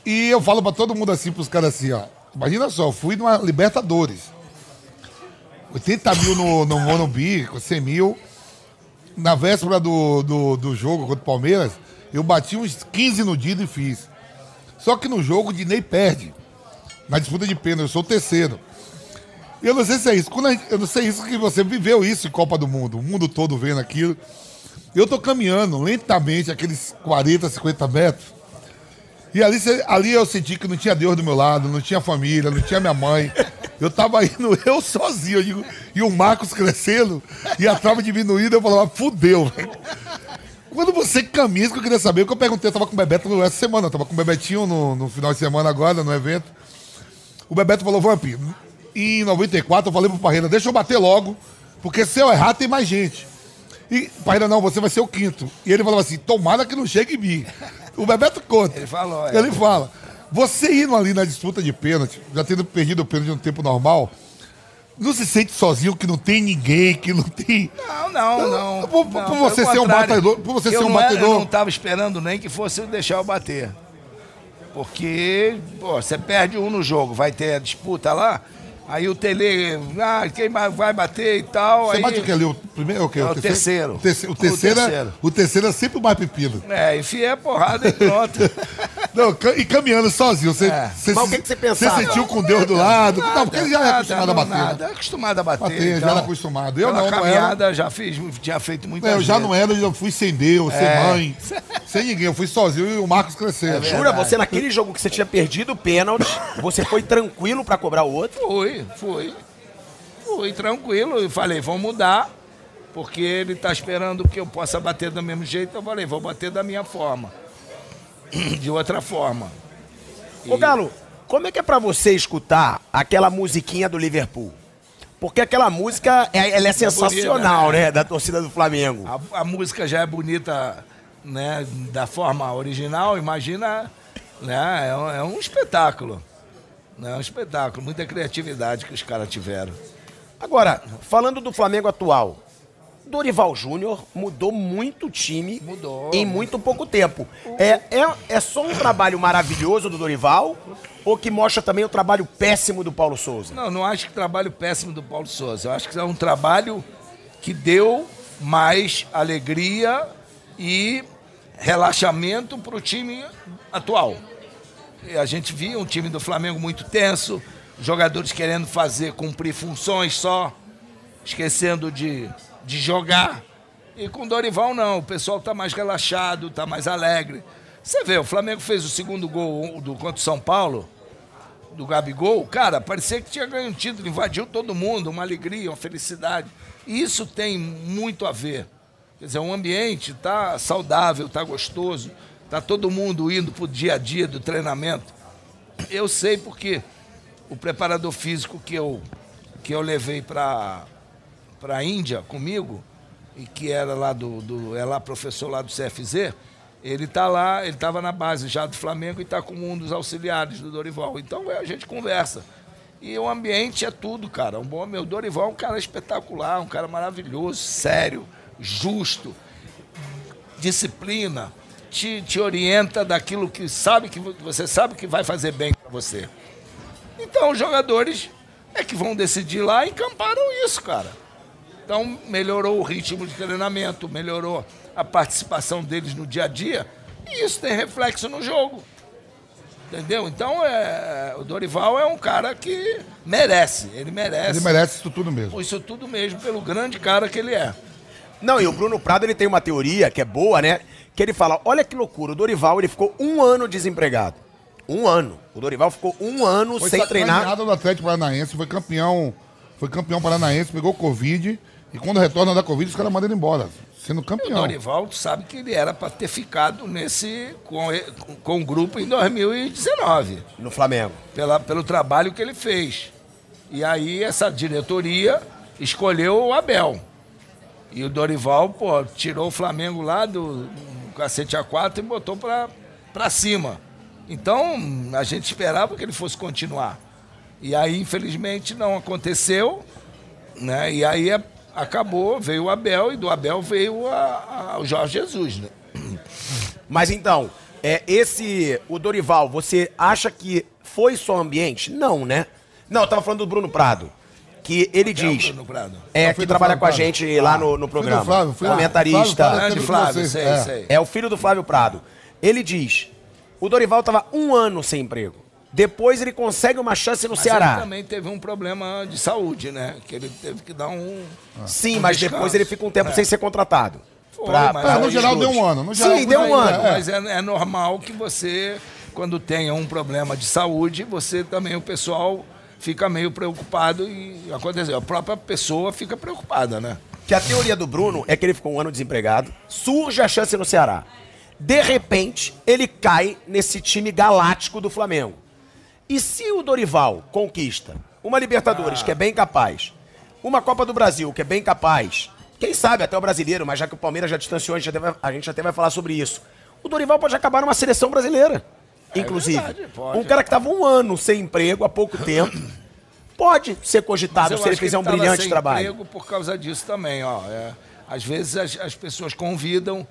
E eu falo pra todo mundo assim, pros caras assim, ó. Imagina só, eu fui numa Libertadores. 80 mil no, no Morumbi, com 100 mil na véspera do, do, do jogo contra o Palmeiras, eu bati uns 15 no Dido e fiz. Só que no jogo o Dinei perde. Na disputa de pênalti, eu sou o terceiro. Eu não sei se é isso. Quando gente- eu não sei isso que você viveu isso em Copa do Mundo, o mundo todo vendo aquilo. Eu tô caminhando lentamente aqueles 40, 50 metros. E ali, ali eu senti que não tinha Deus do meu lado, não tinha família, não tinha minha mãe. Eu tava indo *laughs* eu sozinho, eu digo, e o Marcos crescendo, e a trava diminuindo, eu falava, fudeu. Quando você caminha, isso que eu queria saber, o que eu perguntei, eu tava com o Bebeto essa semana, eu tava com o Bebetinho no, no final de semana agora, no evento. O Bebeto falou, Vamp, em 94 eu falei pro Parreira, deixa eu bater logo, porque se eu errar tem mais gente. E Parreira, não, você vai ser o quinto. E ele falou assim, tomara que não chegue em mim. O Bebeto conta. Ele falou, é. Ele fala, você indo ali na disputa de pênalti, já tendo perdido o pênalti no tempo normal, não se sente sozinho que não tem ninguém, que não tem... Não, não, não. Por- não, por você ser um batedor- por você ser um era- batedor- Eu não estava esperando nem que fosse deixar eu bater. Porque, pô, você perde um no jogo, vai ter a disputa lá, aí o Tele, ah, quem vai vai bater e tal. Você aí, bate o que ali? O primeiro é o quê? É o terceiro. O terceiro, o O terceiro, é- terceiro. o terceiro é sempre o mais pepino. É, enfia a porrada e pronto. *laughs* Não, e caminhando sozinho. Você, É. você, Mas o que que você pensava? Você sentiu com Deus do lado. não, porque ele já é Nada, acostumado a bater. Nada, é acostumado a bater. Bater, já então, era acostumado. Eu não, não era. caminhada já fiz, tinha feito muita É, eu já vezes. não era, eu fui sem Deus, sem É. mãe, sem ninguém. Eu fui sozinho e o Marcos crescendo. Jura, você naquele jogo que você tinha perdido o pênalti, você foi tranquilo pra cobrar o outro? Fui, fui. Fui tranquilo e falei, vamos mudar, porque ele tá esperando que eu possa bater do mesmo jeito. Eu falei, vou bater da minha forma. *clears throat* De outra forma. Ô Galo, como é que é pra você escutar aquela musiquinha do Liverpool? Porque aquela música, é- ela é sensacional, bonita, né? Da torcida do Flamengo. A, a música já é bonita, né, da forma original, imagina, né, é um, é um espetáculo. Né, é um espetáculo, muita criatividade que os caras tiveram. Agora, falando do Flamengo atual, Dorival Júnior mudou muito o time Mudou. em muito pouco tempo. É, é, é só um trabalho maravilhoso do Dorival ou que mostra também o trabalho péssimo do Paulo Souza? Não, não acho que trabalho péssimo do Paulo Souza. Eu acho que é um trabalho que deu mais alegria e relaxamento para o time atual. A gente via um time do Flamengo muito tenso, jogadores querendo fazer, cumprir funções só, esquecendo de, de jogar. E com Dorival não, o pessoal está mais relaxado, está mais alegre. Você vê, o Flamengo fez o segundo gol do, contra o São Paulo, do Gabigol, cara, parecia que tinha ganho um título, invadiu todo mundo, uma alegria, uma felicidade. E isso tem muito a ver. Quer dizer, o ambiente está saudável, está gostoso, está todo mundo indo para o dia a dia do treinamento. Eu sei porque o preparador físico que eu, que eu levei para a Índia comigo, e que era lá do, do é lá professor lá do CFZ, ele está lá, ele estava na base já do Flamengo e está com um dos auxiliares do Dorival. Então é, a gente conversa. E o ambiente é tudo, cara. Um bom meu Dorival é um cara espetacular, um cara maravilhoso, sério, justo, disciplina, te, te orienta daquilo que sabe que você sabe que vai fazer bem para você. Então os jogadores é que vão decidir lá e encamparam isso, cara. Então melhorou o ritmo de treinamento, melhorou a participação deles no dia a dia, e isso tem reflexo no jogo. Entendeu? Então é, o Dorival é um cara que merece, ele merece. Ele merece isso tudo mesmo. Isso tudo mesmo, pelo grande cara que ele é. Não, e o Bruno Prado ele tem uma teoria que é boa, né? Que ele fala: olha que loucura, o Dorival ele ficou um ano desempregado. Um ano. O Dorival ficou um ano Foi sem treinar. do Atlético Paranaense, foi campeão, foi campeão paranaense, pegou Covid. E quando retorna da Covid, os caras mandam ele embora, sendo O campeão. Dorival tu sabe que ele era para ter ficado nesse com, com o grupo em 2019, No Flamengo. pela, pelo trabalho que ele fez. E aí essa diretoria escolheu o Abel. E o Dorival, pô, tirou o Flamengo lá do, cacete A4 e botou pra cima. Então, a gente esperava que ele fosse continuar. E aí, infelizmente, não aconteceu. Né? E aí a- acabou, veio o Abel e do Abel veio a- a- o Jorge Jesus. Né? Mas então, é esse. O Dorival, você acha que foi só ambiente? Não, né? Não, eu tava falando do Bruno Prado. Que ele diz. Bruno Prado? É, É que trabalha Flávio com a Prado. gente lá no, no programa. Filho do Flávio, filho do- Comentarista. Flávio Flávio, você, sei, é. sei. É o filho do Flávio Prado. Ele diz: o Dorival estava um ano sem emprego. Depois ele consegue uma chance no Mas Ceará. ele também teve um problema de saúde, né? Que ele teve que dar um. Sim, um mas descanso. depois ele fica um tempo É. sem ser contratado. Foi, Pra- mas- pra É, no geral deu um ano. No geral, Sim, deu um ano. é. Mas é, é normal que você, quando tenha um problema de saúde, você também, o pessoal fica meio preocupado e aconteceu. A própria pessoa fica preocupada, né? Que a teoria do Bruno é que ele ficou um ano desempregado, surge a chance no Ceará. De repente, ele cai nesse time galáctico do Flamengo. E se o Dorival conquista uma Libertadores, que é bem capaz, uma Copa do Brasil, que é bem capaz, quem sabe até o brasileiro, mas já que o Palmeiras já distanciou, a gente, até vai, a gente até vai falar sobre isso. O Dorival pode acabar numa seleção brasileira, inclusive. verdade, pode. um cara que estava um ano sem emprego há pouco tempo, *coughs* pode ser cogitado se ele fizer um tava brilhante sem trabalho. emprego por causa disso também, ó. É, às vezes as, as pessoas convidam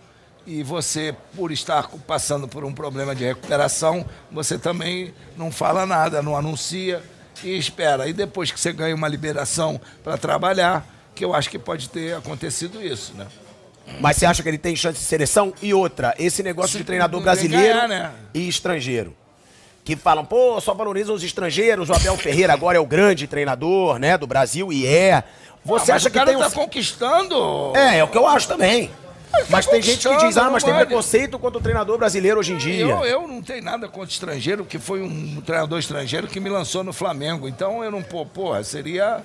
e você, por estar passando por um problema de recuperação, você também não fala nada, não anuncia e espera. E depois que você ganha uma liberação para trabalhar, que eu acho que pode ter acontecido isso, né? Mas você acha que ele tem chance de seleção? E outra, esse negócio de treinador brasileiro ganhar, né? e estrangeiro. Que falam, pô, só valorizam os estrangeiros, o Abel Ferreira agora é o grande treinador, né, do Brasil, e é. Você Ah, mas acha o que cara tem um... tá conquistando? É, é o que eu acho também. Mas tem gente que diz, ah, mas tem preconceito contra o treinador brasileiro hoje em dia. Eu, eu não tenho nada contra estrangeiro, que foi um treinador estrangeiro que me lançou no Flamengo. Então eu não, pô, porra, seria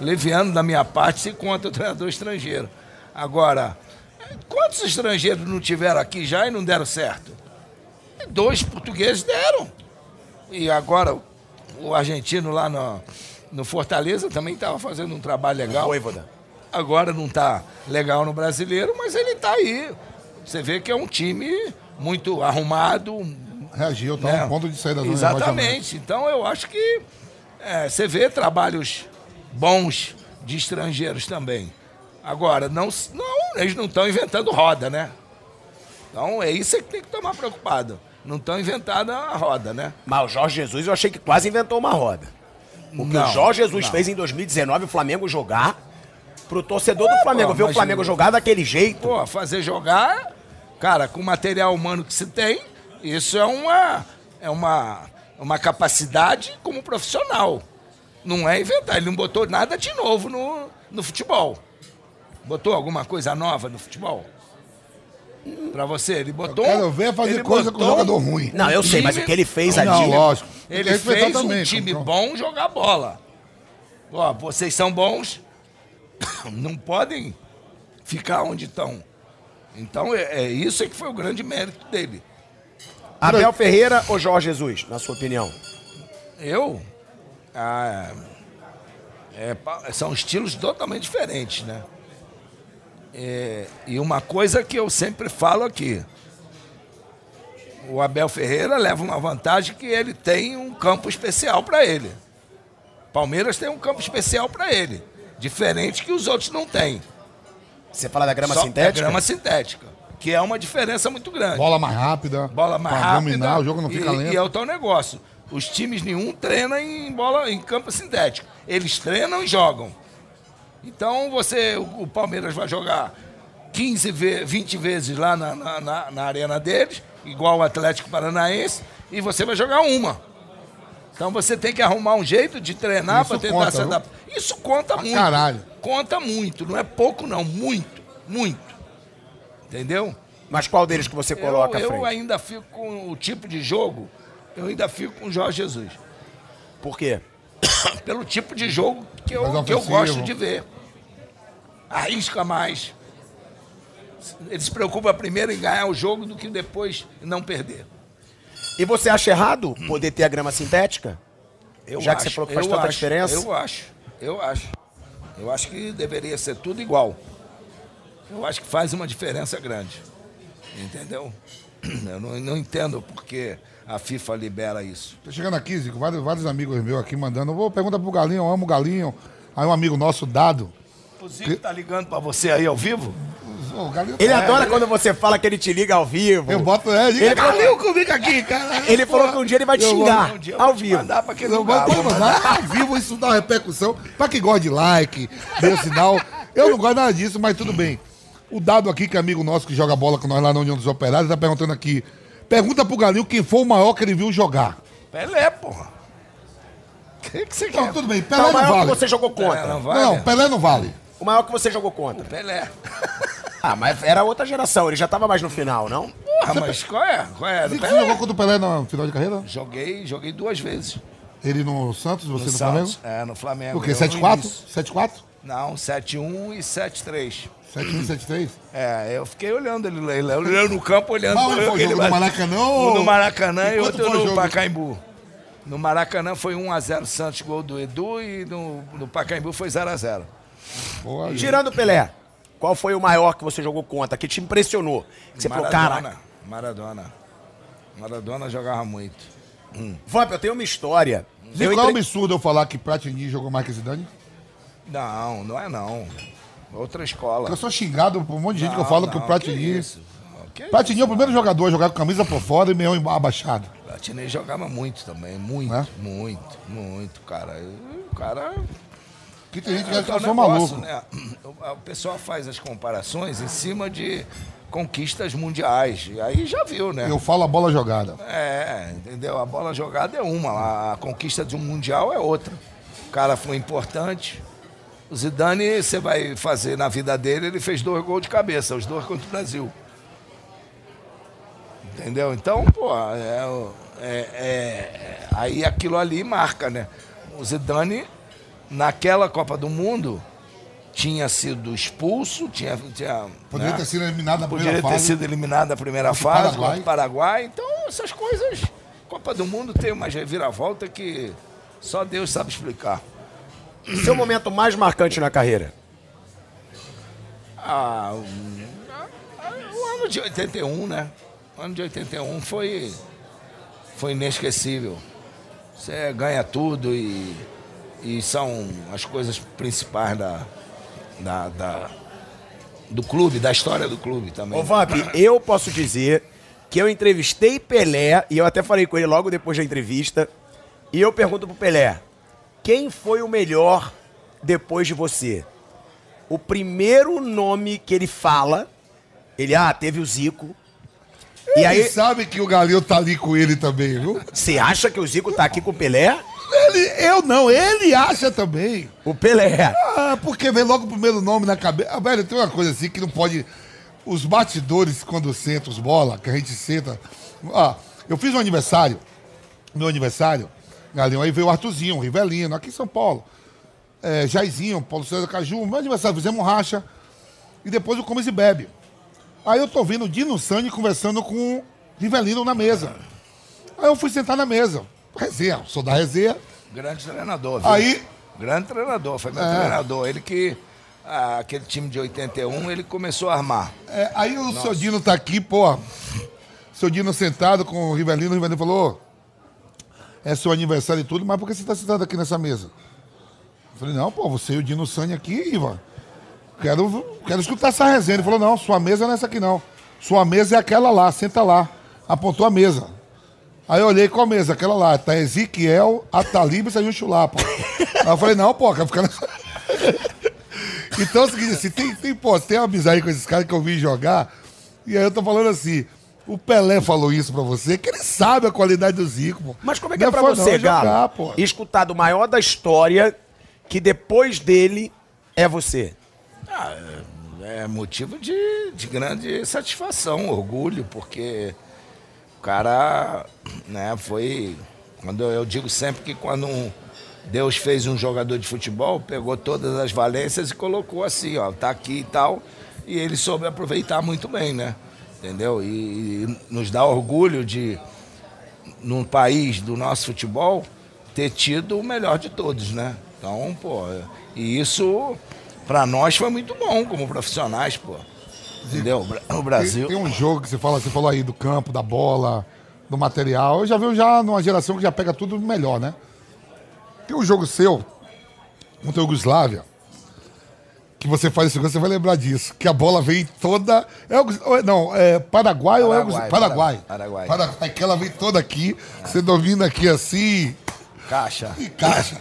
leviano da minha parte se contra o treinador estrangeiro. Agora, quantos estrangeiros não tiveram aqui já e não deram certo? Dois portugueses deram. E agora o argentino lá no, no Fortaleza também estava fazendo um trabalho legal. Voivoda. Agora não está legal no brasileiro, mas ele está aí. Você vê que é um time muito arrumado. Reagiu, tá né? um ponto de saída da zona. Exatamente. Então eu acho que é, você vê trabalhos bons de estrangeiros também. Agora, não, não eles não estão inventando roda, né? Então é isso que tem que tomar preocupado. Não estão inventando a roda, né? Mas o Jorge Jesus eu achei que quase inventou uma roda. O que Não, o Jorge Jesus não. fez em 2019, o Flamengo jogar, pro torcedor do Flamengo pô, ver o Flamengo o- jogar daquele jeito. Pô, fazer jogar, cara, com o material humano que se tem, isso é uma, é uma, uma capacidade como profissional. Não é inventar. Ele não botou nada de novo no, no futebol. Botou alguma coisa nova no futebol? Pra você, ele botou. Quero ver fazer ele coisa com botou jogador ruim. Não, eu sei, mas o que ele fez ali. Não, lógico. Tem Ele respeitar fez um time como- bom jogar bola. Ó, vocês são bons, *coughs* não podem ficar onde estão. Então, é, é isso é que foi o grande mérito dele. Abel Ferreira ou Jorge Jesus, na sua opinião? Eu. ah, é, pa- são estilos totalmente diferentes, né? É, e uma coisa que eu sempre falo aqui: o Abel Ferreira leva uma vantagem que ele tem um campo especial para ele. Palmeiras tem um campo especial para ele, diferente que os outros não têm. Você fala da grama Só- sintética? É grama sintética, que é uma diferença muito grande. Bola mais rápida. Bola mais rápida. dominar, o jogo não fica e, lento. E é o tal negócio. Os times nenhum treina em bola em campo sintético. Eles treinam e jogam. Então você, o, o Palmeiras vai jogar 15, ve- 20 vezes lá na, na, na- na arena deles, igual o Atlético Paranaense, e você vai jogar uma. Então você tem que arrumar um jeito de treinar para tentar conta, se adaptar. Isso conta muito. caralho. Conta muito, não é pouco não, muito, muito. Entendeu? Mas qual deles que você coloca eu, eu frente? ainda fico com o tipo de jogo, eu ainda fico com o Jorge Jesus. Por quê? *coughs* Pelo tipo de jogo que eu, que eu gosto de ver. Arrisca mais. Ele se preocupa primeiro em ganhar o jogo do que depois não perder. E você acha errado poder ter a grama sintética? Eu Já que acho, você falou que faz tanta acho, diferença? Eu acho, eu acho. Eu acho que deveria ser tudo igual. Eu acho que faz uma diferença grande. Entendeu? *clears throat* Eu não, não entendo porque a FIFA libera isso. Tô chegando aqui, Zico, vários, vários amigos meus aqui mandando. Vou perguntar pro Galinho, eu amo o Galinho. Aí um amigo nosso, Dado. O Zico tá ligando pra você aí ao vivo? O Ele tá- adora quando você fala que ele te liga ao vivo. Eu boto, é, Ele falou- Galinho comigo aqui, cara. *laughs* Ele falou que um dia ele vai te xingar Um dia ao vivo. mandar pra aquele Eu lugar. vou vou mandar ao vivo, isso dá uma repercussão. Pra quem gosta de like, dê o sinal. Eu não gosto nada disso, mas tudo bem. O Dado aqui, que é amigo nosso que joga bola com nós lá na União dos Operários, tá perguntando aqui. Pergunta pro Galinho quem foi o maior que ele viu jogar. Pelé, porra. O que, que você Então, quer? tudo bem, Pelé o não maior vale. que você jogou Pelé contra. não vale? Não, Pelé não vale. O maior que você jogou contra. Pelé. *laughs* Ah, mas era outra geração, ele já tava mais no final, não? Porra, mas qual é? Qual é? Do Zico, Você Pelé? jogou contra o Pelé no final de carreira? Joguei, joguei duas vezes. Ele no Santos, você no, No Flamengo? Santos. É, no Flamengo. O quê? Eu no 7-4? início. 7-4? Não, 7-1 e 7-3. 7-1, 7-3? É, eu fiquei olhando ele, ele olhando no campo, olhando Mas onde foi o jogo? No ba- Maracanã Um ou- no Maracanã e E outro foi o no jogo? Pacaembu. No Maracanã foi 1x0 Santos, gol do Edu, e no, no Pacaembu foi 0x0. Aí. Tirando o Pelé, qual foi o maior que você jogou contra, que te impressionou? Que você falou, cara, Maradona. Maradona jogava muito. Vamp, eu tenho uma história. Eu é um entre- absurdo eu falar que Platini jogou mais que Zidane? Não, não é não. Outra escola. Eu sou xingado por um monte de gente que eu Não, falo que não, o Platini... que isso? Que Platini é o primeiro jogador a jogar com camisa por fora e meião abaixado. Platini jogava muito também, muito, É? muito, muito, cara. O cara Tem gente que é acha que eu sou negócio, maluco. né? O, pessoal faz as comparações em cima de conquistas mundiais. E aí já viu, né? Eu falo a bola jogada. É, entendeu? A bola jogada é uma, a conquista de um mundial é outra. O cara foi importante. O Zidane, você vai fazer na vida dele, ele fez dois gols de cabeça, os dois contra o Brasil. Entendeu? Então, pô, é, o- é- é- aí aquilo ali marca, né? O Zidane, naquela Copa do Mundo, tinha sido expulso, tinha. tinha Poderia né? ter sido eliminado na Poderia primeira ter fase. sido eliminado na primeira fase Paraguai. contra o Paraguai. Então, essas coisas. Copa do Mundo tem uma reviravolta que só Deus sabe explicar. Seu momento mais marcante na carreira? Ah, o ano de 81, né? O ano de 81 foi, foi inesquecível. Você ganha tudo e, e são as coisas principais da, da, da- do clube, da história do clube também. Ô, Vamp, eu posso dizer que eu entrevistei Pelé, e eu até falei com ele logo depois da entrevista, e eu pergunto pro Pelé, quem foi o melhor depois de você? O primeiro nome que ele fala, ele, ah, teve o Zico. E Ele aí, sabe que o Galinho tá ali com ele também, viu? você acha que o Zico tá aqui com o Pelé? Ele, eu não, ele acha também. O Pelé. Ah, porque vem logo o primeiro nome na cabeça. Ah, velho, tem uma coisa assim que não pode. Os batidores, quando sentam os bola, que a gente senta. Ah, eu fiz um aniversário, meu aniversário, Galinho, aí veio o Arthurzinho, o Rivelino, aqui em São Paulo. É, Jairzinho, Paulo César Caju, meu aniversário, fizemos um racha. E depois o Comes e Bebe. Aí eu tô vendo o Dino Sani conversando com o Rivelino na mesa. Aí eu fui sentar na mesa. Resenha, sou da resenha. Grande treinador, viu? Aí Grande treinador, foi meu É. treinador. Ele que, ah, aquele time de 81, ele começou a armar. É, aí o seu Dino tá aqui, pô. Seu Dino sentado com o Rivelino, o Rivelino falou: é seu aniversário e tudo, mas por que você tá sentado aqui nessa mesa? Eu falei, não, pô, você e o Dino Sani aqui, Ivan. Quero, quero escutar essa resenha. Ele falou, não, sua mesa não é essa aqui, não. Sua mesa é aquela lá, senta lá. Apontou a mesa. Aí eu olhei qual a mesa, aquela lá. Tá Ezequiel, Atalib e Sérgio Chulapa. Aí eu falei, não, pô, ficar nessa. *laughs* Então é o seguinte, assim, tem, tem, pô, tem uma amizade com esses caras que eu vi jogar, e aí eu tô falando assim, o Pelé falou isso pra você, que ele sabe a qualidade do Zico, pô. Mas como é que Não é pra fã, você, não, é jogar, Galo, pô. escutar do maior da história, que depois dele é você? É motivo de, de grande satisfação, orgulho, porque o cara, né, foi. Quando eu, digo sempre que quando um- Deus fez um jogador de futebol, pegou todas as valências e colocou assim, ó, tá aqui e tal, e ele soube aproveitar muito bem, né? Entendeu? E, e nos dá orgulho de, num país do nosso futebol, ter tido o melhor de todos, né? Então, pô, e isso pra nós foi muito bom como profissionais, pô. Entendeu? O Bra- O Tem, Brasil. tem um jogo que você fala, você falou aí do campo, da bola, do material. Eu já vi já numa geração que já pega tudo melhor, né? Tem um jogo seu, contra a Yugoslávia, que você faz isso, você vai lembrar disso. Que a bola vem toda. É, é- não, é Paraguai, ou é Paraguai, Paraguai. Paraguai. Paraguai. Que ela vem toda aqui, você domina aqui assim, Caixa. e caixa.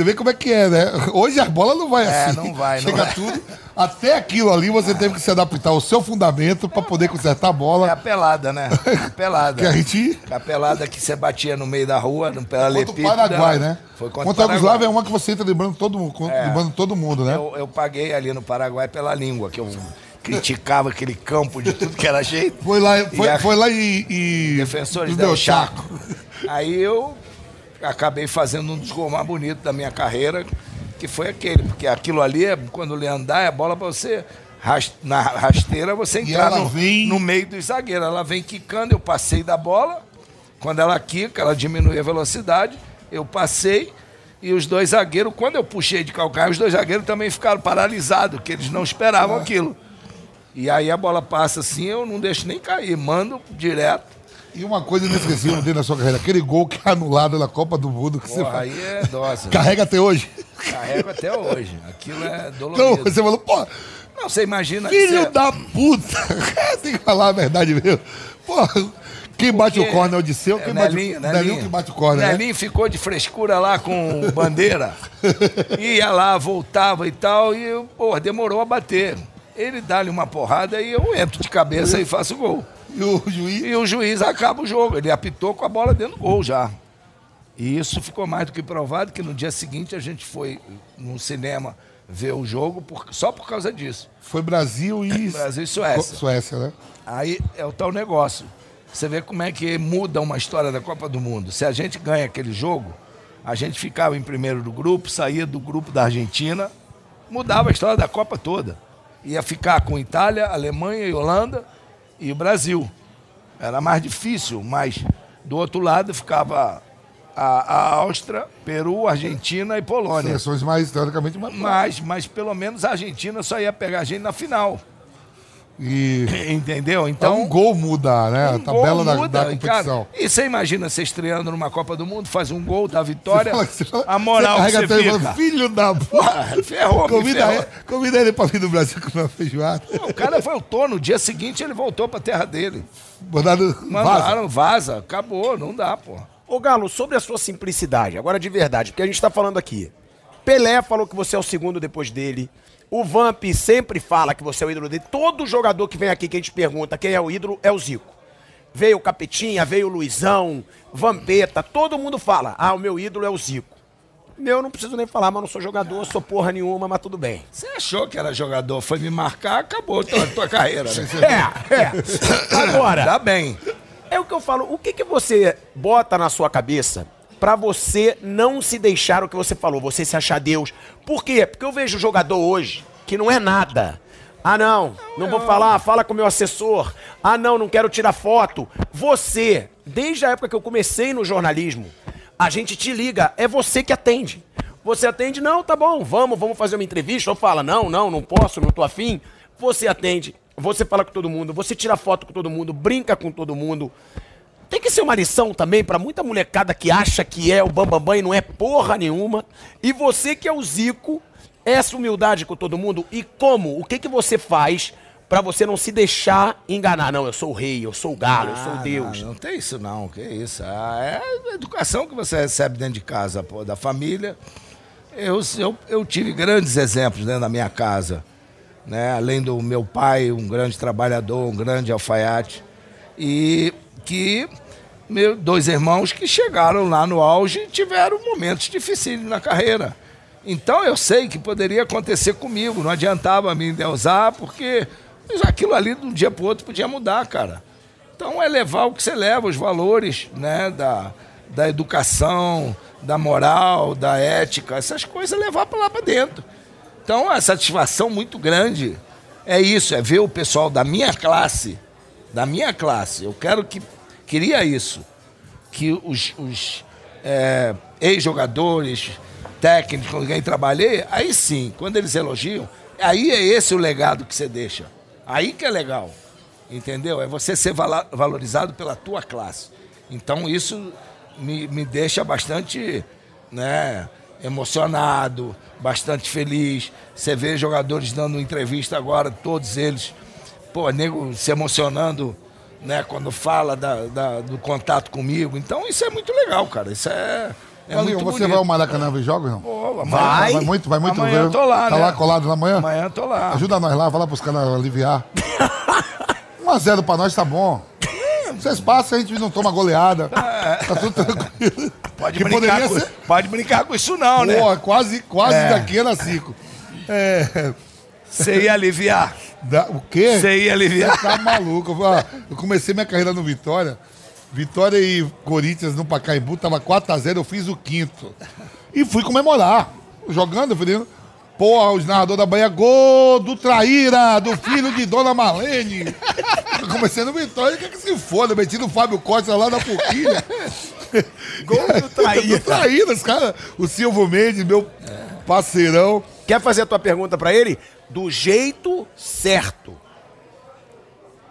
Você vê como é que é, né? Hoje a bola não vai É, assim. não vai, não Chega tudo. Até aquilo ali você teve que se adaptar ao seu fundamento para poder consertar a É a bola. pelada, né? A pelada. *laughs* Que a gente. A pelada que você batia no meio da rua, no Contra o. Paraguai, né? Foi contra, Contra o Paraguai. É uma que você entra lembrando todo, mundo- É. lembrando todo mundo, né? Eu, eu paguei ali no Paraguai pela língua, que eu criticava aquele campo de tudo que era jeito. Foi lá, foi, E a- foi lá e. e Defensores deu Chaco. Aí eu acabei fazendo um dos gols mais bonitos da minha carreira, que foi aquele, porque aquilo ali, é, quando ele andar, é bola pra você. Na rasteira você E entrar ela no, vem- no meio dos zagueiros. Ela vem quicando, eu passei da bola. Quando ela quica, ela diminui a velocidade. Eu passei e os dois zagueiros, quando eu puxei de calcanhar, os dois zagueiros também ficaram paralisados, que eles não esperavam aquilo. E aí a bola passa assim, eu não deixo nem cair, mando direto. E uma coisa inesquecível dentro da sua carreira, aquele gol que é anulado na Copa do Mundo que você Porra, faz. aí é dose. né? Carrega até hoje. Carrego até hoje. Aquilo é Então, dolorido. você falou, pô, Não, você imagina filho você- da puta. *laughs* Tem que falar a verdade mesmo. Pô, quem bate o Porque corner é o Disseu, é quem bate Nelinho, o Nelinho. Nelinho que bate o corner, né? Nelinho ficou de frescura lá com bandeira. *laughs* Ia lá, voltava e tal, e pô, demorou a bater. Ele dá-lhe uma porrada e eu entro de cabeça e faço gol. E o juiz. E o juiz acaba o jogo. Ele apitou com a bola dentro do gol já. E isso ficou mais do que provado que no dia seguinte a gente foi no cinema ver o jogo por- só por causa disso. Foi Brasil e. *coughs* Brasil e Suécia. Suécia, né? Aí é o tal negócio. Você vê como é que muda uma história da Copa do Mundo. Se a gente ganha aquele jogo, a gente ficava em primeiro do grupo, saía do grupo da Argentina, mudava a história da Copa toda. Ia ficar com Itália, Alemanha e Holanda e o Brasil. Era mais difícil, mas do outro lado ficava a, a Áustria, Peru, Argentina e Polônia. Seleções mais, teoricamente, mais. Mas, mas pelo menos a Argentina só ia pegar a gente na final. E *coughs* Entendeu? então, um gol muda, né? um a tabela gol da, muda, da e, competição. Cara, e você imagina você estreando numa Copa do Mundo, faz um gol, dá vitória, *laughs* Você fala- a moral você que carrega você fica. fala, filho da *laughs* puta. Porra, ferrou, Convida, ferrou. ele- convida ele pra vir do Brasil comer uma feijoada. O cara voltou, no dia seguinte ele voltou pra terra dele. Mandado vaza. Mandaram, vaza. acabou, não dá, pô. Ô Galo, sobre a sua simplicidade, agora de verdade, porque a gente tá falando aqui. Pelé falou que você é o segundo depois dele. O Vamp sempre fala que você é o ídolo dele. Todo jogador que vem aqui que a gente pergunta quem é o ídolo é o Zico. Veio o Capetinha, veio o Luizão, Vampeta, todo mundo fala: ah, o meu ídolo é o Zico. Meu, não preciso nem falar, mas não sou jogador, sou porra nenhuma, mas tudo bem. Você achou que era jogador, foi me marcar, acabou a tua, tua carreira, né? *laughs* É, é. Agora, Tá bem. É o que eu falo. O que, que você bota na sua cabeça pra você não se deixar o que você falou, você se achar Deus? Por quê? Porque eu vejo jogador hoje que não é nada. Ah, não, não vou falar, fala com o meu assessor. Ah, não, não quero tirar foto. Você, desde a época que eu comecei no jornalismo, a gente te liga, é você que atende. Você atende, não, tá bom, vamos, vamos fazer uma entrevista. Ou fala, não, não, não posso, não tô afim. Você atende, você fala com todo mundo, você tira foto com todo mundo, brinca com todo mundo. Que ser uma lição também pra muita molecada que acha que é o Bambambam e não é porra nenhuma. E você que é o Zico, essa humildade com todo mundo. E como? O que, que você faz pra você não se deixar enganar? Não, eu sou o rei, eu sou o galo, eu sou Ah, Deus. Não, não tem isso não, que isso. Ah, é a educação que você recebe dentro de casa, pô, da família. Eu, eu, eu tive grandes exemplos dentro da minha casa. Né? Além do meu pai, um grande trabalhador, um grande alfaiate. E que meu, dois irmãos que chegaram lá no auge e tiveram momentos difíceis na carreira. Então eu sei que poderia acontecer comigo, não adiantava me endeusar, porque aquilo ali de um dia para o outro podia mudar, cara. Então é levar o que você leva, os valores né, da, da educação, da moral, da ética, essas coisas, levar para lá para dentro. Então a satisfação muito grande é isso, é ver o pessoal da minha classe, da minha classe. Eu quero que, queria isso, que os, os é, ex-jogadores, técnicos com quem trabalhei, aí sim, quando eles elogiam, aí é esse o legado que você deixa. Aí que é legal. Entendeu? É você ser valorizado pela tua classe. Então isso me, me deixa bastante né, emocionado, bastante feliz. Você vê jogadores dando entrevista agora, todos eles, pô, nego se emocionando né, quando fala da, da- do contato comigo. Então isso é muito legal, cara. Isso é, é muito você bonito. vai ao Maracanã ver jogos, não? Pô, amanhã- Vai. Vai muito, vai muito Amanhã ver. eu tô lá, Tá né? lá colado na manhã? Amanhã eu tô lá. Ajuda nós lá, fala pros caras aliviar. *laughs* 1x0 pra nós tá bom. Vocês passam, a gente não toma goleada. Tá tudo tranquilo. Pode Que brincar, com, ser- pode brincar com isso não, né? Porra, quase, quase É. daqui era cinco. É, Você ia aliviar. da- o quê? Você ia aliviar. Você tá maluco. Eu, comecei minha carreira no Vitória. Vitória e Corinthians no Pacaembu, tava 4x0, eu fiz o quinto. E fui comemorar. Jogando, eu falei, porra, os narradores da Bahia, gol do Traíra, do filho de Dona Marlene. Eu comecei no Vitória, que que se foda, metido o Fábio Costa lá na Pouquinha. *laughs* Gol do Traíra. do Traíra, os caras, o Silvio Mendes, meu parceirão. Quer fazer a tua pergunta pra ele? Do jeito certo.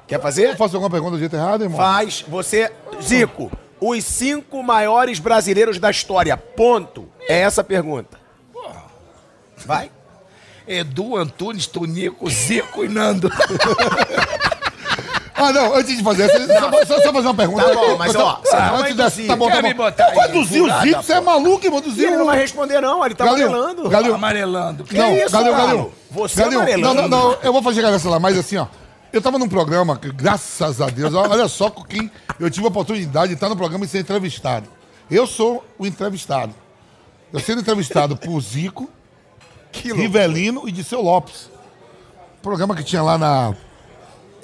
Quer fazer? Eu faço alguma pergunta do jeito errado, irmão? Faz. Você. Zico, os cinco maiores brasileiros da história. Ponto. É essa a pergunta. Vai. Edu, Antunes, Tonico, Zico e Nando. *laughs* Ah, não, antes de fazer essa, só, só, só fazer uma pergunta. Tá bom, mas, ó, você não vai antes dessa, induzir. tá bom, Quer tá me bom. botar Vai induzir o Zico, você é maluco, irmão, induzir ele não vai responder, não. Ele tá amarelando. Galinho. Amarelando. Que isso, Galil? Galil. Você Galil, amarelando. Não, não, não, eu vou chegar nessa lá, mas assim, ó. Eu tava num programa, que, graças a Deus, olha só com quem eu tive a oportunidade de estar no programa e ser entrevistado. Eu sou o entrevistado. Eu sendo entrevistado por Zico, Rivelino e Disseu Lopes. Programa que tinha lá na.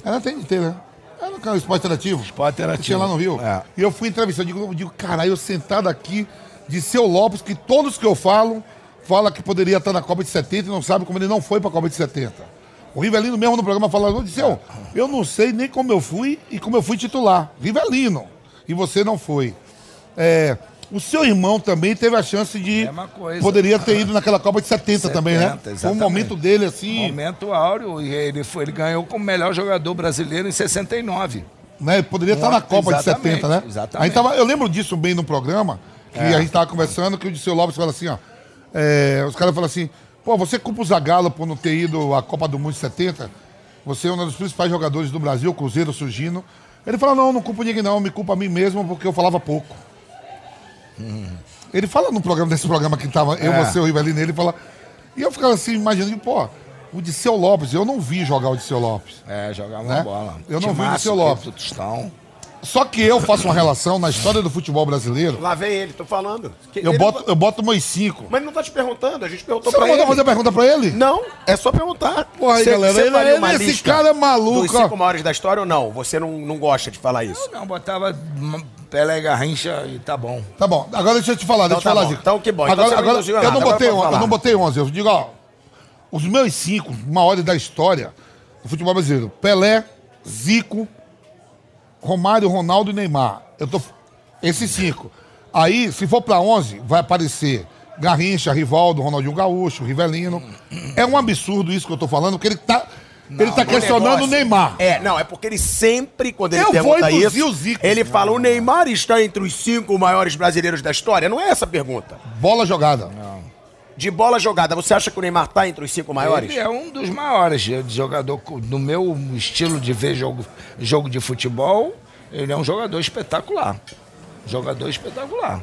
Era TNT, né? Era no canal Esporte Interativo. Esporte Interativo. Tinha lá no Rio. É. E eu fui entrevistado. Eu digo, eu digo, caralho, eu sentado aqui, Disseu Lopes, que todos que eu falo, fala que poderia estar na Copa de 70 e não sabe como ele não foi pra Copa de 70. O Rivelino mesmo no programa falou, Disseu, eu não sei nem como eu fui e como eu fui titular. Rivelino. E você não foi. É, O seu irmão também teve a chance de. Coisa. Poderia ter ido naquela Copa de 70, também, né? 70, Foi um exatamente. momento dele assim. Momento áureo, e ele, foi, ele ganhou como melhor jogador brasileiro em 69. né? Poderia estar na Copa de Exatamente, 70, né? exatamente. Tava, eu lembro disso bem no programa, que É. a gente tava conversando, que o Disseu Lopes fala assim, ó. é, os caras falam assim, pô, você culpa o Zagallo por não ter ido à Copa do Mundo de 70? Você é um dos principais jogadores do Brasil, Cruzeiro surgindo. Ele fala, não, não culpo ninguém não, me culpa a mim mesmo porque eu falava pouco. Ele fala no programa, desse programa que tava eu, Hum. É. você, o Rivelino, ele fala... E eu ficava assim, imaginando, pô, o Disseu Lopes, eu não vi jogar o Disseu Lopes. É, jogava Né? uma bola. Eu não vi o Liceu Lopes. Tostão. Só que eu faço uma relação na história do futebol brasileiro. Lá vem ele, tô falando. Eu ele boto, não- eu boto meus cinco. Mas ele não tá te perguntando, a gente perguntou Você pra não ele. mandou fazer pergunta pra ele? Não, é só perguntar. Porra aí, Cê- galera, cê ele- ele- uma esse lista cara é maluco, Dos cinco maiores da história ou não? Você não, não gosta de falar isso? Não, botava hum, Pelé Garrincha e tá bom. Tá bom, agora deixa eu te falar, deixa eu Então te tá falar, bom. Zico. Então que bom, então Agora, você não agora, elogiou eu, nada, não agora botei, on- eu não botei 11, eu digo, ó, os meus cinco maiores da história do futebol brasileiro, Pelé, Zico, Romário, Ronaldo e Neymar. Eu tô, esses cinco. Aí, se for pra 11, vai aparecer Garrincha, Rivaldo, Ronaldinho Gaúcho, Rivelino. É um absurdo isso que eu tô falando, porque ele tá, ele tá O questionando o negócio- Neymar. É, não, é porque ele sempre, quando ele Eu pergunta isso, o Zico. ele fala, o Neymar está entre os cinco maiores brasileiros da história? Não é essa a pergunta. Bola jogada. De bola jogada, você acha que o Neymar tá entre os cinco maiores? Ele é um dos maiores jogador. No meu estilo de ver jogo, jogo de futebol, ele é um jogador espetacular. Jogador espetacular.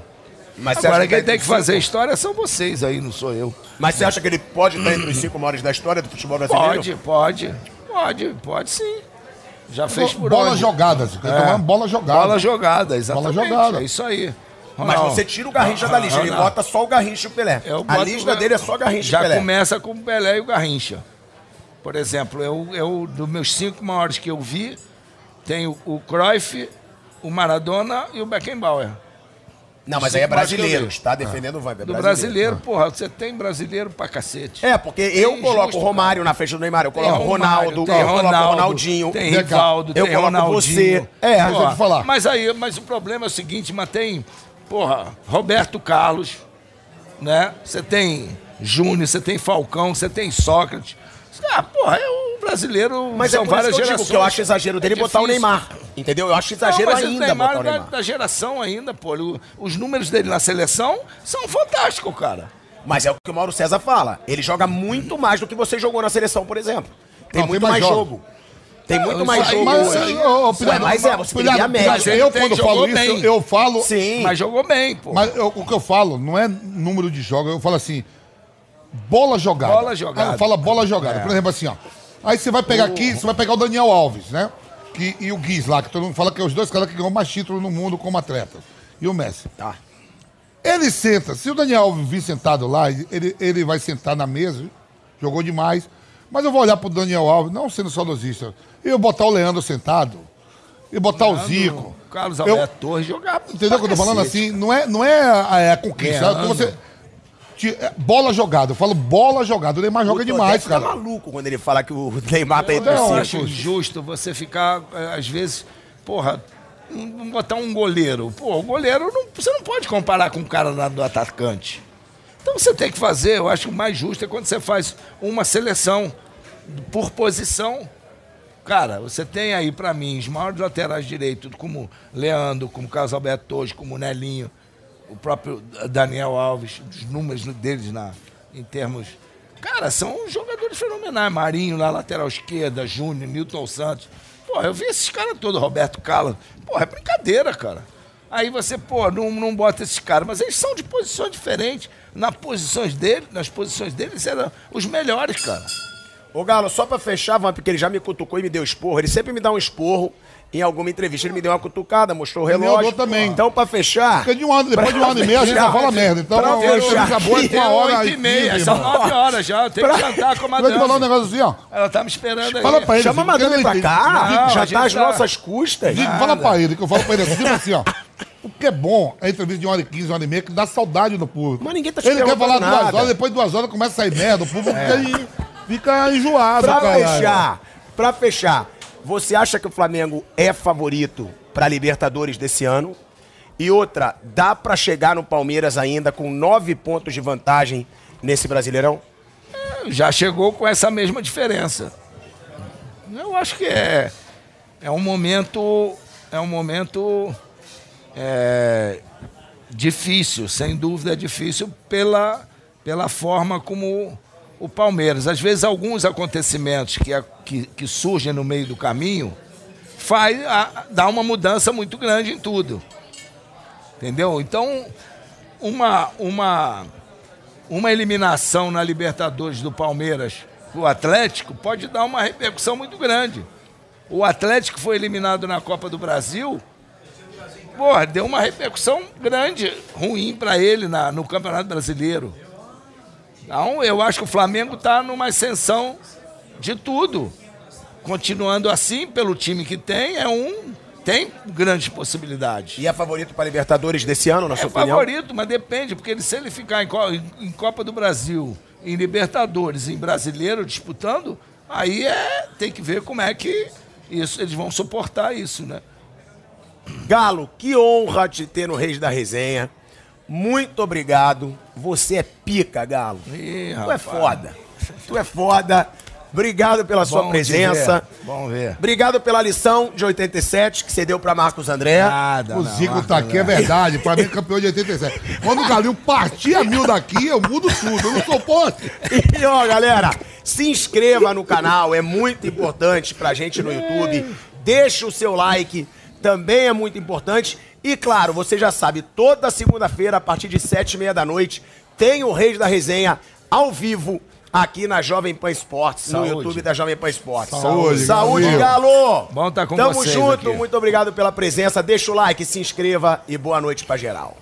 Mas Agora quem tá tem que fazer história são vocês aí, não sou eu. Mas você acha que ele pode estar entre os cinco maiores da história do futebol brasileiro? Pode, pode. Pode, pode sim. Já fez por bola onde? jogada. É. bola jogada. Bola jogada, exatamente. jogada. É isso aí. Mas você tira o Garrincha da lista, ele bota só o Garrincha e o Pelé. A lista o- dele é só Garrincha Já e Pelé. começa com o Pelé e o Garrincha. Por exemplo, eu, eu dos meus cinco maiores que eu vi, tenho o Cruyff, o Maradona e o Beckenbauer. Não, mas aí é brasileiro, está defendendo o Weber. Do brasileiro, porra, você tem brasileiro pra cacete. É, porque eu Tem coloco o Romário na frente do Neymar, eu coloco o Ronaldo, tem eu coloco o Ronaldinho. tem Rivaldo, eu tem coloco você. É, deixa eu falar. Mas aí, mas o problema é o seguinte, mas tem, porra, Roberto Carlos, né? Você tem Júnior, você tem Falcão, você tem Sócrates. Ah, porra, é o brasileiro, Mas são é por isso várias que eu gerações. que eu acho exagero dele É botar o. Neymar. Entendeu? Eu acho Não, exagero mas o ainda Neymar botar o da, Neymar. da geração ainda, pô. O- Os números dele na seleção são fantásticos, cara. Mas é o que o Mauro César fala. Ele joga muito mais do que você jogou na seleção, por exemplo. Tem Não, muito mais mais jogo. jogo. Tem muito mais jogo Mas, hoje. ô, ô, Pilhado, mas é, você tem que Pilhado, média. Mas Eu, tem- quando jogou falo isso, bem. eu falo. Sim. Mas jogou bem, pô. Mas eu- o que eu falo não é número de jogos, eu falo assim, bola jogada. Bola jogada. Aí eu falo bola jogada. É. Por exemplo, assim, ó. Aí você vai pegar aqui, você vai pegar o Daniel Alves, né? Que, e o Guiz lá, que todo mundo fala que é os dois caras que ganham mais títulos no mundo como atletas. E o Messi. Tá. Ele senta, se o Daniel Alves vir sentado lá, ele, ele vai sentar na mesa, jogou demais. Mas eu vou olhar pro Daniel Alves, não sendo saudosista, eu botar o Leandro sentado, e botar o Zico. O Carlos Eu- Alberto Torres jogava. Entendeu o que eu tô falando assim? Não é, não é a, é a conquista. Leandro. É você, é bola jogada. Eu falo bola jogada. O Neymar joga O demais, cara. Tá maluco quando ele fala que o *laughs* Neymar tá entre Eu cinco. acho injusto você ficar, eh, às vezes, porra, um- botar um goleiro. Pô, o goleiro, não- você não pode comparar com o cara do atacante. Então você tem que fazer, eu acho que o mais justo é quando você faz uma seleção por posição. Cara, você tem aí pra mim os maiores laterais direitos, como Leandro, como Carlos Alberto Torres, como Nelinho, o próprio Daniel Alves, os números deles na, em termos. Cara, são jogadores fenomenais. Marinho na lateral esquerda, Júnior, Milton Santos. Pô, eu vi esses caras todos, Roberto Carlos. Pô, é brincadeira, cara. Aí você, pô, não, não bota esses caras, mas eles são de posições diferentes. Na posições dele, nas posições deles eram os melhores, cara. Ô Galo, só pra fechar, Van, porque ele já me cutucou e me deu esporro. Ele sempre me dá um esporro em alguma entrevista. Ele me deu uma cutucada, mostrou o relógio. deu também. Então, pra fechar. Porque de um ano, depois de um ano e meio a gente já fala merda. Então, Pra fechar é aqui, uma hora oito e meia, são nove horas já. Eu tenho que jantar com a Eu vou te falar um madame. negócio assim, ó. Ela tá me esperando aí. Fala pra ele. Chama a madame pra cá. Não, já tá às é tá- nossas custas. Fala pra ele, que eu falo pra ele assim, tipo assim, ó. O que é bom é entrevista de uma hora e quinze, uma hora e meia, que dá saudade no público. Mas ninguém tá te Ele quer falar perguntando duas nada. horas, depois de duas horas começa a sair merda, o público fica, fica enjoado, Pra caralho. fechar, pra fechar, você acha que o Flamengo é favorito pra Libertadores desse ano? E outra, dá pra chegar no Palmeiras ainda com nove pontos de vantagem nesse Brasileirão? Já chegou com essa mesma diferença. Eu acho que é, é um momento. É um momento é, difícil, sem dúvida é difícil, pela, pela forma como o Palmeiras. Às vezes alguns acontecimentos que, que, que surgem no meio do caminho faz a, dá uma mudança muito grande em tudo. Entendeu? Então, uma, uma, uma eliminação na Libertadores do Palmeiras o Atlético pode dar uma repercussão muito grande. O Atlético foi eliminado na Copa do Brasil, porra, deu uma repercussão grande, ruim para ele na, no Campeonato Brasileiro. Então, eu acho que o Flamengo está numa ascensão de tudo. Continuando assim, pelo time que tem, é um. Tem grandes possibilidades. E é favorito para Libertadores desse ano, na é sua opinião? É favorito, mas depende, porque ele, se ele ficar em, em Copa do Brasil, em Libertadores, em Brasileiro disputando, aí é, tem que ver como é que isso, eles vão suportar isso, né? Galo, que honra te ter no Reis da Resenha. Muito obrigado. Você é pica, Galo. Ih, tu rapaz. é foda. Tu é foda. Obrigado pela sua Bom presença. Ver. Bom ver. Obrigado pela lição de 87 que você deu pra Marcos André. Nada, O não, Zico Marcos tá aqui, é verdade. Pra mim, campeão de 87. Quando o Galinho partir a mil daqui, eu mudo tudo. Eu não sou poste. E ó, galera, se inscreva no canal, é muito importante pra gente no YouTube. Deixa o seu like, também é muito importante. E claro, você já sabe, toda segunda-feira, a partir de sete e meia da noite, tem o Reis da Resenha ao vivo aqui na Jovem Pan Esportes, no Saúde. YouTube da Jovem Pan Esportes. Saúde, Saúde, Galo. Galo! Bom tá com Tamo junto, aqui. muito obrigado pela presença. Deixa o like, se inscreva e boa noite pra geral.